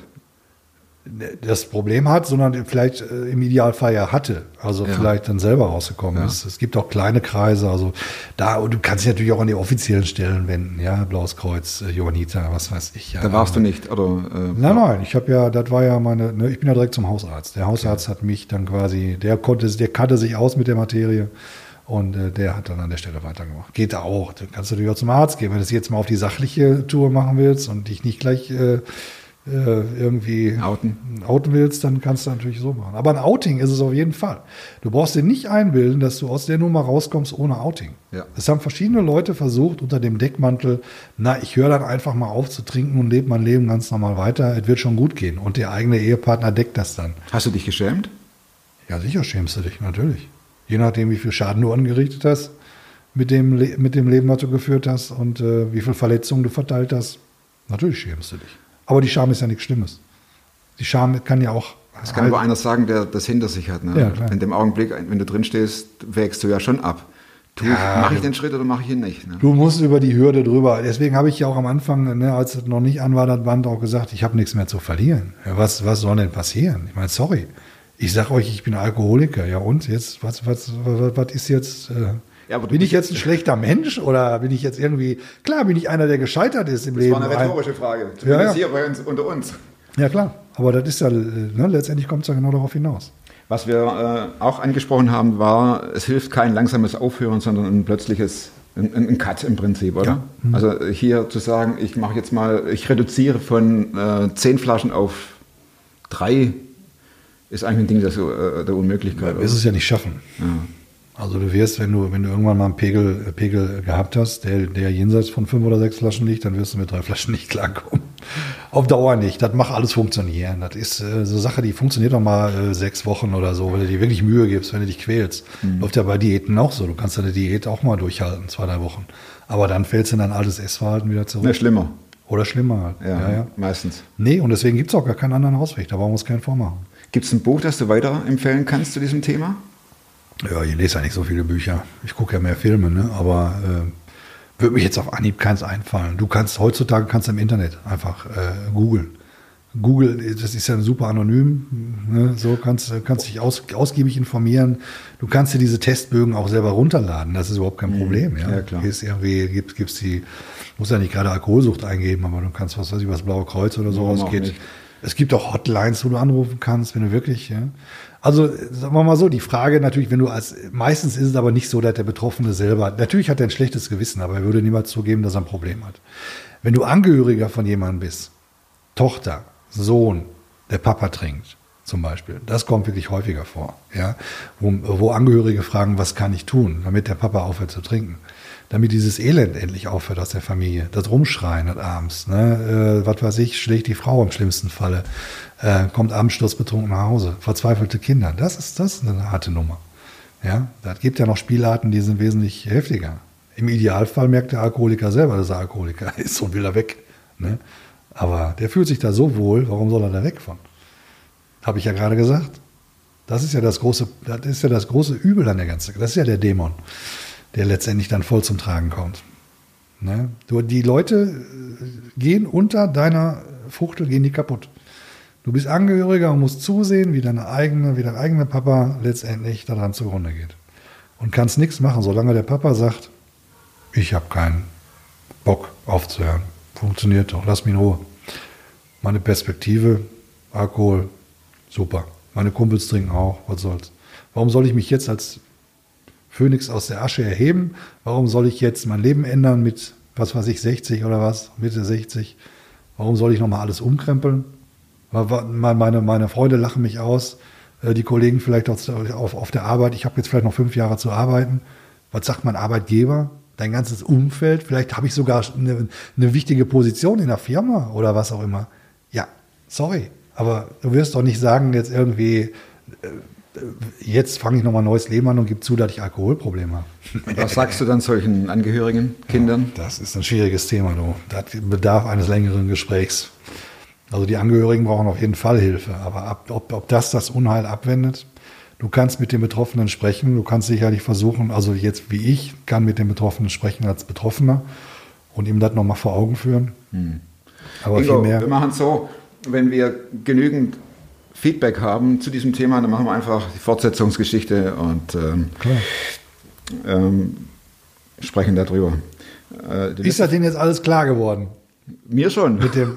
Das Problem hat, sondern vielleicht äh, im Idealfall ja hatte, also Ja. vielleicht dann selber rausgekommen ist. Es gibt auch kleine Kreise, also da, und du kannst dich natürlich auch an die offiziellen Stellen wenden, ja, Blaues Kreuz, äh, Johanniter, was weiß ich. Ja, Da warst du nicht, oder? Äh, Nein, nein, ich habe ja, das war ja meine, ne, ich bin ja direkt zum Hausarzt. Der Hausarzt hat mich dann quasi, der konnte, der kannte sich aus mit der Materie und äh, der hat dann an der Stelle weitergemacht. Geht auch, du kannst natürlich auch zum Arzt gehen, wenn du es jetzt mal auf die sachliche Tour machen willst und dich nicht gleich äh, irgendwie Outen. outen willst, dann kannst du natürlich so machen. Aber ein Outing ist es auf jeden Fall. Du brauchst dir nicht einbilden, dass du aus der Nummer rauskommst ohne Outing. Ja. Es haben verschiedene Leute versucht, unter dem Deckmantel, na, ich höre dann einfach mal auf zu trinken und lebe mein Leben ganz normal weiter. Es wird schon gut gehen. Und der eigene Ehepartner deckt das dann. Hast du dich geschämt? Ja, sicher schämst du dich, natürlich. Je nachdem, wie viel Schaden du angerichtet hast mit dem, Le mit dem Leben, was du geführt hast und äh, wie viel Verletzungen du verteilt hast. Natürlich schämst du dich. Aber die Scham ist ja nichts Schlimmes. Die Scham kann ja auch. Das kann aber einer sagen, der das hinter sich hat. Ne? Ja. In dem Augenblick, wenn du drin stehst, wägst du ja schon ab. Ja. mache ich den Schritt oder mache ich ihn nicht? Ne? Du musst über die Hürde drüber. Deswegen habe ich ja auch am Anfang, ne, als es noch nicht an war, das Band auch gesagt, ich habe nichts mehr zu verlieren. Was, was soll denn passieren? Ich meine, sorry. Ich sag euch, ich bin Alkoholiker. Ja und jetzt, was, was, was, was ist jetzt? Äh, Ja, aber bin ich jetzt ein schlechter Mensch oder bin ich jetzt irgendwie? Klar, bin ich einer, der gescheitert ist im Das Leben. war eine Ein- rhetorische Frage. Ja, Zumindest ja. hier bei uns, unter uns. Ja klar, aber das ist ja, ne, letztendlich kommt es ja genau darauf hinaus. Was wir äh, auch angesprochen haben, war, es hilft kein langsames Aufhören, sondern ein plötzliches, ein, ein Cut im Prinzip, oder? Ja. Also hier zu sagen, ich mache jetzt mal, ich reduziere von äh, zehn Flaschen auf drei, ist eigentlich ein Ding der, äh, der Unmöglichkeit. Du wirst es ja nicht schaffen. Also du wirst, wenn du, wenn du irgendwann mal einen Pegel, äh, Pegel gehabt hast, der, der jenseits von fünf oder sechs Flaschen liegt, dann wirst du mit drei Flaschen nicht klarkommen. Auf Dauer nicht. Das macht alles funktionieren. Das ist äh, so eine Sache, die funktioniert doch mal äh, sechs Wochen oder so, wenn du dir wirklich Mühe gibst, wenn du dich quälst. Läuft ja bei Diäten auch so. Du kannst deine Diät auch mal durchhalten, zwei, drei Wochen. Aber dann fällst du in dein altes Essverhalten wieder zurück. Ne, schlimmer. Oder schlimmer halt. Ja, ja, ja. meistens. Nee, und deswegen gibt es auch gar keinen anderen Ausweg. Da brauchen wir uns keinen vormachen. Gibt es ein Buch, das du weiterempfehlen kannst zu diesem Thema? Ja, ich lese ja nicht so viele Bücher. Ich gucke ja mehr Filme, ne? aber äh, würde mir jetzt auf Anhieb keins einfallen. Du kannst heutzutage kannst du im Internet einfach äh, googeln. Google, das ist ja super anonym, ne? so kannst kannst dich aus, ausgiebig informieren. Du kannst dir diese Testbögen auch selber runterladen, das ist überhaupt kein Problem. Ja, Mhm. Ja, klar. Gehst irgendwie, gibst, gibst die, musst ja nicht gerade Alkoholsucht eingeben, aber du kannst, was weiß ich, was Blaue Kreuz oder Warum sowas auch geht. nicht? Es gibt auch Hotlines, wo du anrufen kannst, wenn du wirklich, ja. Also, sagen wir mal so, die Frage natürlich, wenn du als, meistens ist es aber nicht so, dass der Betroffene selber, natürlich hat er ein schlechtes Gewissen, aber er würde niemals zugeben, dass er ein Problem hat. Wenn du Angehöriger von jemandem bist, Tochter, Sohn, der Papa trinkt, zum Beispiel, das kommt wirklich häufiger vor, ja. Wo, wo Angehörige fragen, was kann ich tun, damit der Papa aufhört zu trinken damit dieses Elend endlich aufhört aus der Familie. Das Rumschreien das abends, ne? äh, was weiß ich, schlägt die Frau im schlimmsten Falle, äh, kommt abends sturzbetrunken nach Hause, verzweifelte Kinder. Das ist das ist eine harte Nummer. Ja, das gibt ja noch Spielarten, die sind wesentlich heftiger. Im Idealfall merkt der Alkoholiker selber, dass er Alkoholiker ist und will er weg. Ne? Aber der fühlt sich da so wohl, warum soll er da weg von? Habe ich ja gerade gesagt. Das ist ja das große, das ist ja das große Übel an der ganzen. Das ist ja der Dämon der letztendlich dann voll zum Tragen kommt. Ne? Die Leute äh, gehen unter deiner Fuchtel, gehen die kaputt. Du bist Angehöriger und musst zusehen, wie deine eigene, wie dein eigener Papa letztendlich daran zugrunde geht. Und kannst nichts machen, solange der Papa sagt, ich habe keinen Bock aufzuhören. Funktioniert doch, lass mich in Ruhe. Meine Perspektive, Alkohol, super. Meine Kumpels trinken auch, was soll's. Warum soll ich mich jetzt als Phönix aus der Asche erheben. Warum soll ich jetzt mein Leben ändern mit, was weiß ich, 60 oder was, Mitte 60? Warum soll ich nochmal alles umkrempeln? Meine, meine Freunde lachen mich aus, äh, die Kollegen vielleicht auf, auf, der Arbeit. Ich habe jetzt vielleicht noch fünf Jahre zu arbeiten. Was sagt mein Arbeitgeber? Dein ganzes Umfeld? Vielleicht habe ich sogar eine, eine wichtige Position in der Firma oder was auch immer. Ja, sorry. Aber du wirst doch nicht sagen, jetzt irgendwie, äh, jetzt fange ich nochmal ein neues Leben an und gebe zu, dass ich Alkoholprobleme habe. Was sagst du dann solchen Angehörigen, Kindern? Das ist ein schwieriges Thema, du. Das bedarf eines längeren Gesprächs. Also die Angehörigen brauchen auf jeden Fall Hilfe. Aber ab, ob, ob das das Unheil abwendet, du kannst mit den Betroffenen sprechen. Du kannst sicherlich versuchen, also jetzt wie ich, kann mit den Betroffenen sprechen als Betroffener und ihm das nochmal vor Augen führen. Aber Ingo, viel mehr. wir machen es so, wenn wir genügend Feedback haben zu diesem Thema, dann machen wir einfach die Fortsetzungsgeschichte und ähm, ähm, sprechen darüber. Äh, Ist das denn jetzt alles klar geworden? mir schon, Mit dem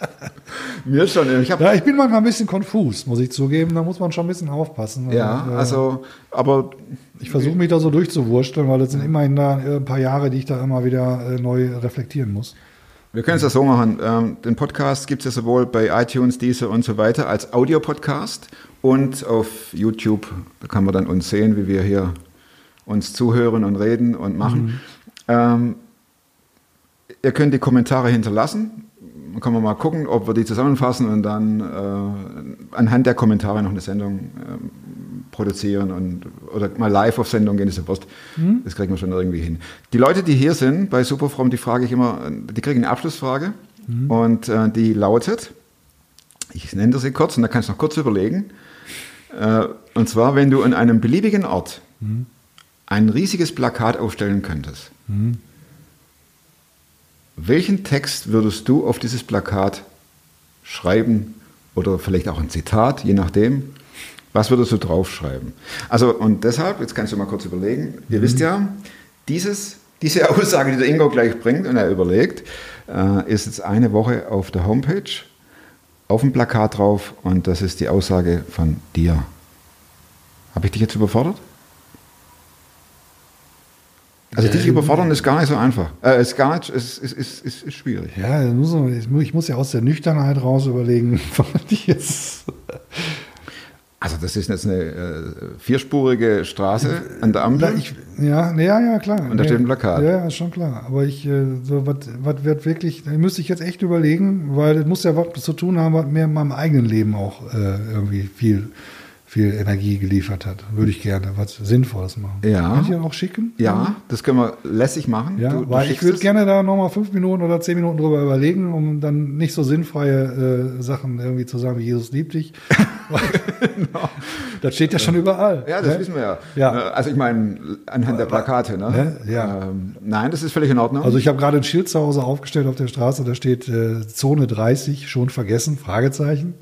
mir schon. Ich ja, ich bin manchmal ein bisschen konfus, muss ich zugeben. Da muss man schon ein bisschen aufpassen. ja, Und, äh, also, aber Ich versuche mich da so durchzuwursteln, weil das sind immerhin da ein paar Jahre, die ich da immer wieder äh, neu reflektieren muss. Wir können es ja so machen. Ähm, den Podcast gibt es ja sowohl bei iTunes, Deezer und so weiter als Audiopodcast und auf YouTube. Da kann man dann uns sehen, wie wir hier uns zuhören und reden und machen. Ähm, ihr könnt die Kommentare hinterlassen. Dann kann man mal gucken, ob wir die zusammenfassen und dann äh, anhand der Kommentare noch eine Sendung ähm, produzieren und oder mal live auf Sendung gehen, ist ja Wurst. Das kriegen wir schon irgendwie hin. Die Leute, die hier sind bei Superfrom, die frage ich immer, die kriegen eine Abschlussfrage und äh, die lautet, ich nenne sie kurz und da kannst du noch kurz überlegen. Äh, und zwar, wenn du an einem beliebigen Ort ein riesiges Plakat aufstellen könntest, welchen Text würdest du auf dieses Plakat schreiben oder vielleicht auch ein Zitat, je nachdem, Was würdest du draufschreiben? Also, und deshalb, jetzt kannst du mal kurz überlegen, ihr wisst ja, dieses, diese Aussage, die der Ingo gleich bringt und er überlegt, äh, ist jetzt eine Woche auf der Homepage, auf dem Plakat drauf und das ist die Aussage von dir. Habe ich dich jetzt überfordert? Also dich überfordern ist gar nicht so einfach. Äh, ist gar nicht, ist, ist, ist, ist, ist schwierig. Ja, ich muss ja aus der Nüchternheit raus überlegen, was ich jetzt. Also das ist jetzt eine äh, vierspurige Straße an der Ampel. Ich, ja, ja, ja, klar. Und da steht ein Plakat. Ja, ist schon klar. Aber ich, äh, so, was was wird wirklich, da müsste ich jetzt echt überlegen, weil das muss ja was zu tun haben, was mir in meinem eigenen Leben auch äh, irgendwie viel, viel Energie geliefert hat. Würde ich gerne was Sinnvolles machen. Ja. Kann ich dir auch schicken? ja, das können wir lässig machen. Ja, Du- du weil ich schickst würde gerne da nochmal fünf Minuten oder zehn Minuten drüber überlegen, um dann nicht so sinnfreie äh, Sachen irgendwie zu sagen, wie Jesus liebt dich. Das steht ja schon überall. Ja, das ne? wissen wir ja. Ja. Äh, Also ich meine, anhand der Plakate, ne? Ne? Ja. Ähm, nein, das ist völlig in Ordnung. Also ich habe gerade ein Schild zu Hause aufgestellt auf der Straße, da steht äh, Zone 30, schon vergessen, Fragezeichen.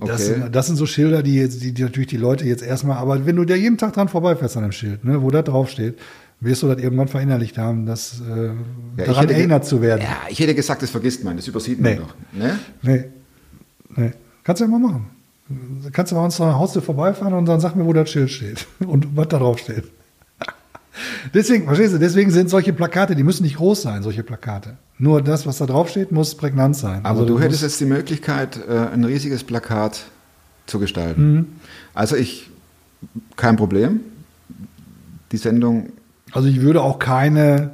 Das, Okay. sind, das sind so Schilder, die, jetzt, die, die natürlich die Leute jetzt erstmal, aber wenn du da jeden Tag dran vorbeifährst an dem Schild, ne, wo da drauf steht, wirst du das irgendwann verinnerlicht haben, das, äh, Ja, daran hätte erinnert zu werden. ja, ich hätte gesagt, das vergisst man, das übersieht man Nee. doch. Ne? Nee. nee. Kannst du ja mal machen. Kannst du bei uns nach Hause vorbeifahren und dann sag mir, wo das Schild steht und was da drauf steht. Deswegen, verstehst du, deswegen sind solche Plakate, die müssen nicht groß sein, solche Plakate. Nur das, was da drauf steht, muss prägnant sein. Aber Also du hättest jetzt die Möglichkeit, äh, ein riesiges Plakat zu gestalten. Mhm. Also ich, kein Problem. Die Sendung, Also ich würde auch keine,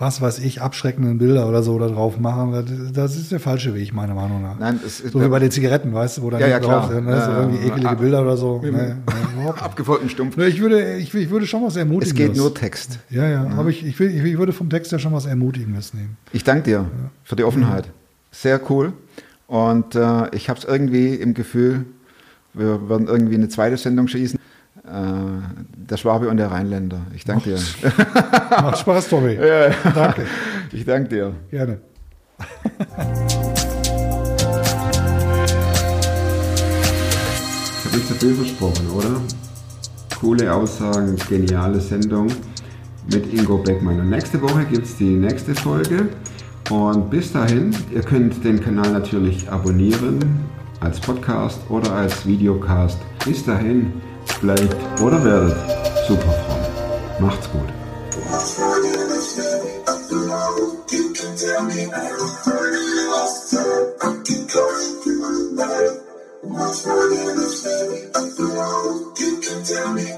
was weiß ich, abschreckenden Bilder oder so da drauf machen. Das, das ist der falsche Weg, meiner Meinung nach. Nein, es ist- so wie bei den Zigaretten, weißt du, wo dann Ja, ja, drauf sind, ne? Ja, so ja. irgendwie ekelige Ab- Bilder oder so. Nicht. abgefolgten Stumpf. Ne, Ich würde, ich, ich würde schon was Es Ermutigendes. geht nur Text. Ja, ja, aber ich, ich, will, ich, würde vom Text ja schon was Ermutigendes nehmen. Ich danke dir für die Offenheit. Sehr cool. Und äh, ich habe es irgendwie im Gefühl, wir werden irgendwie eine zweite Sendung schießen. Äh, der Schwabe und der Rheinländer. Ich danke dir. Macht Spaß, Tommy. Danke. Ich danke dir. Gerne. Ich habe nicht zu viel versprochen, oder? Coole Aussagen, geniale Sendung mit Ingo Beckmann. Und nächste Woche gibt es die nächste Folge. Und bis dahin, ihr könnt den Kanal natürlich abonnieren als Podcast oder als Videocast. Bis dahin, vielleicht oder werdet super Frauen. Macht's gut. What's my name? Nothing wrong. You can tell me.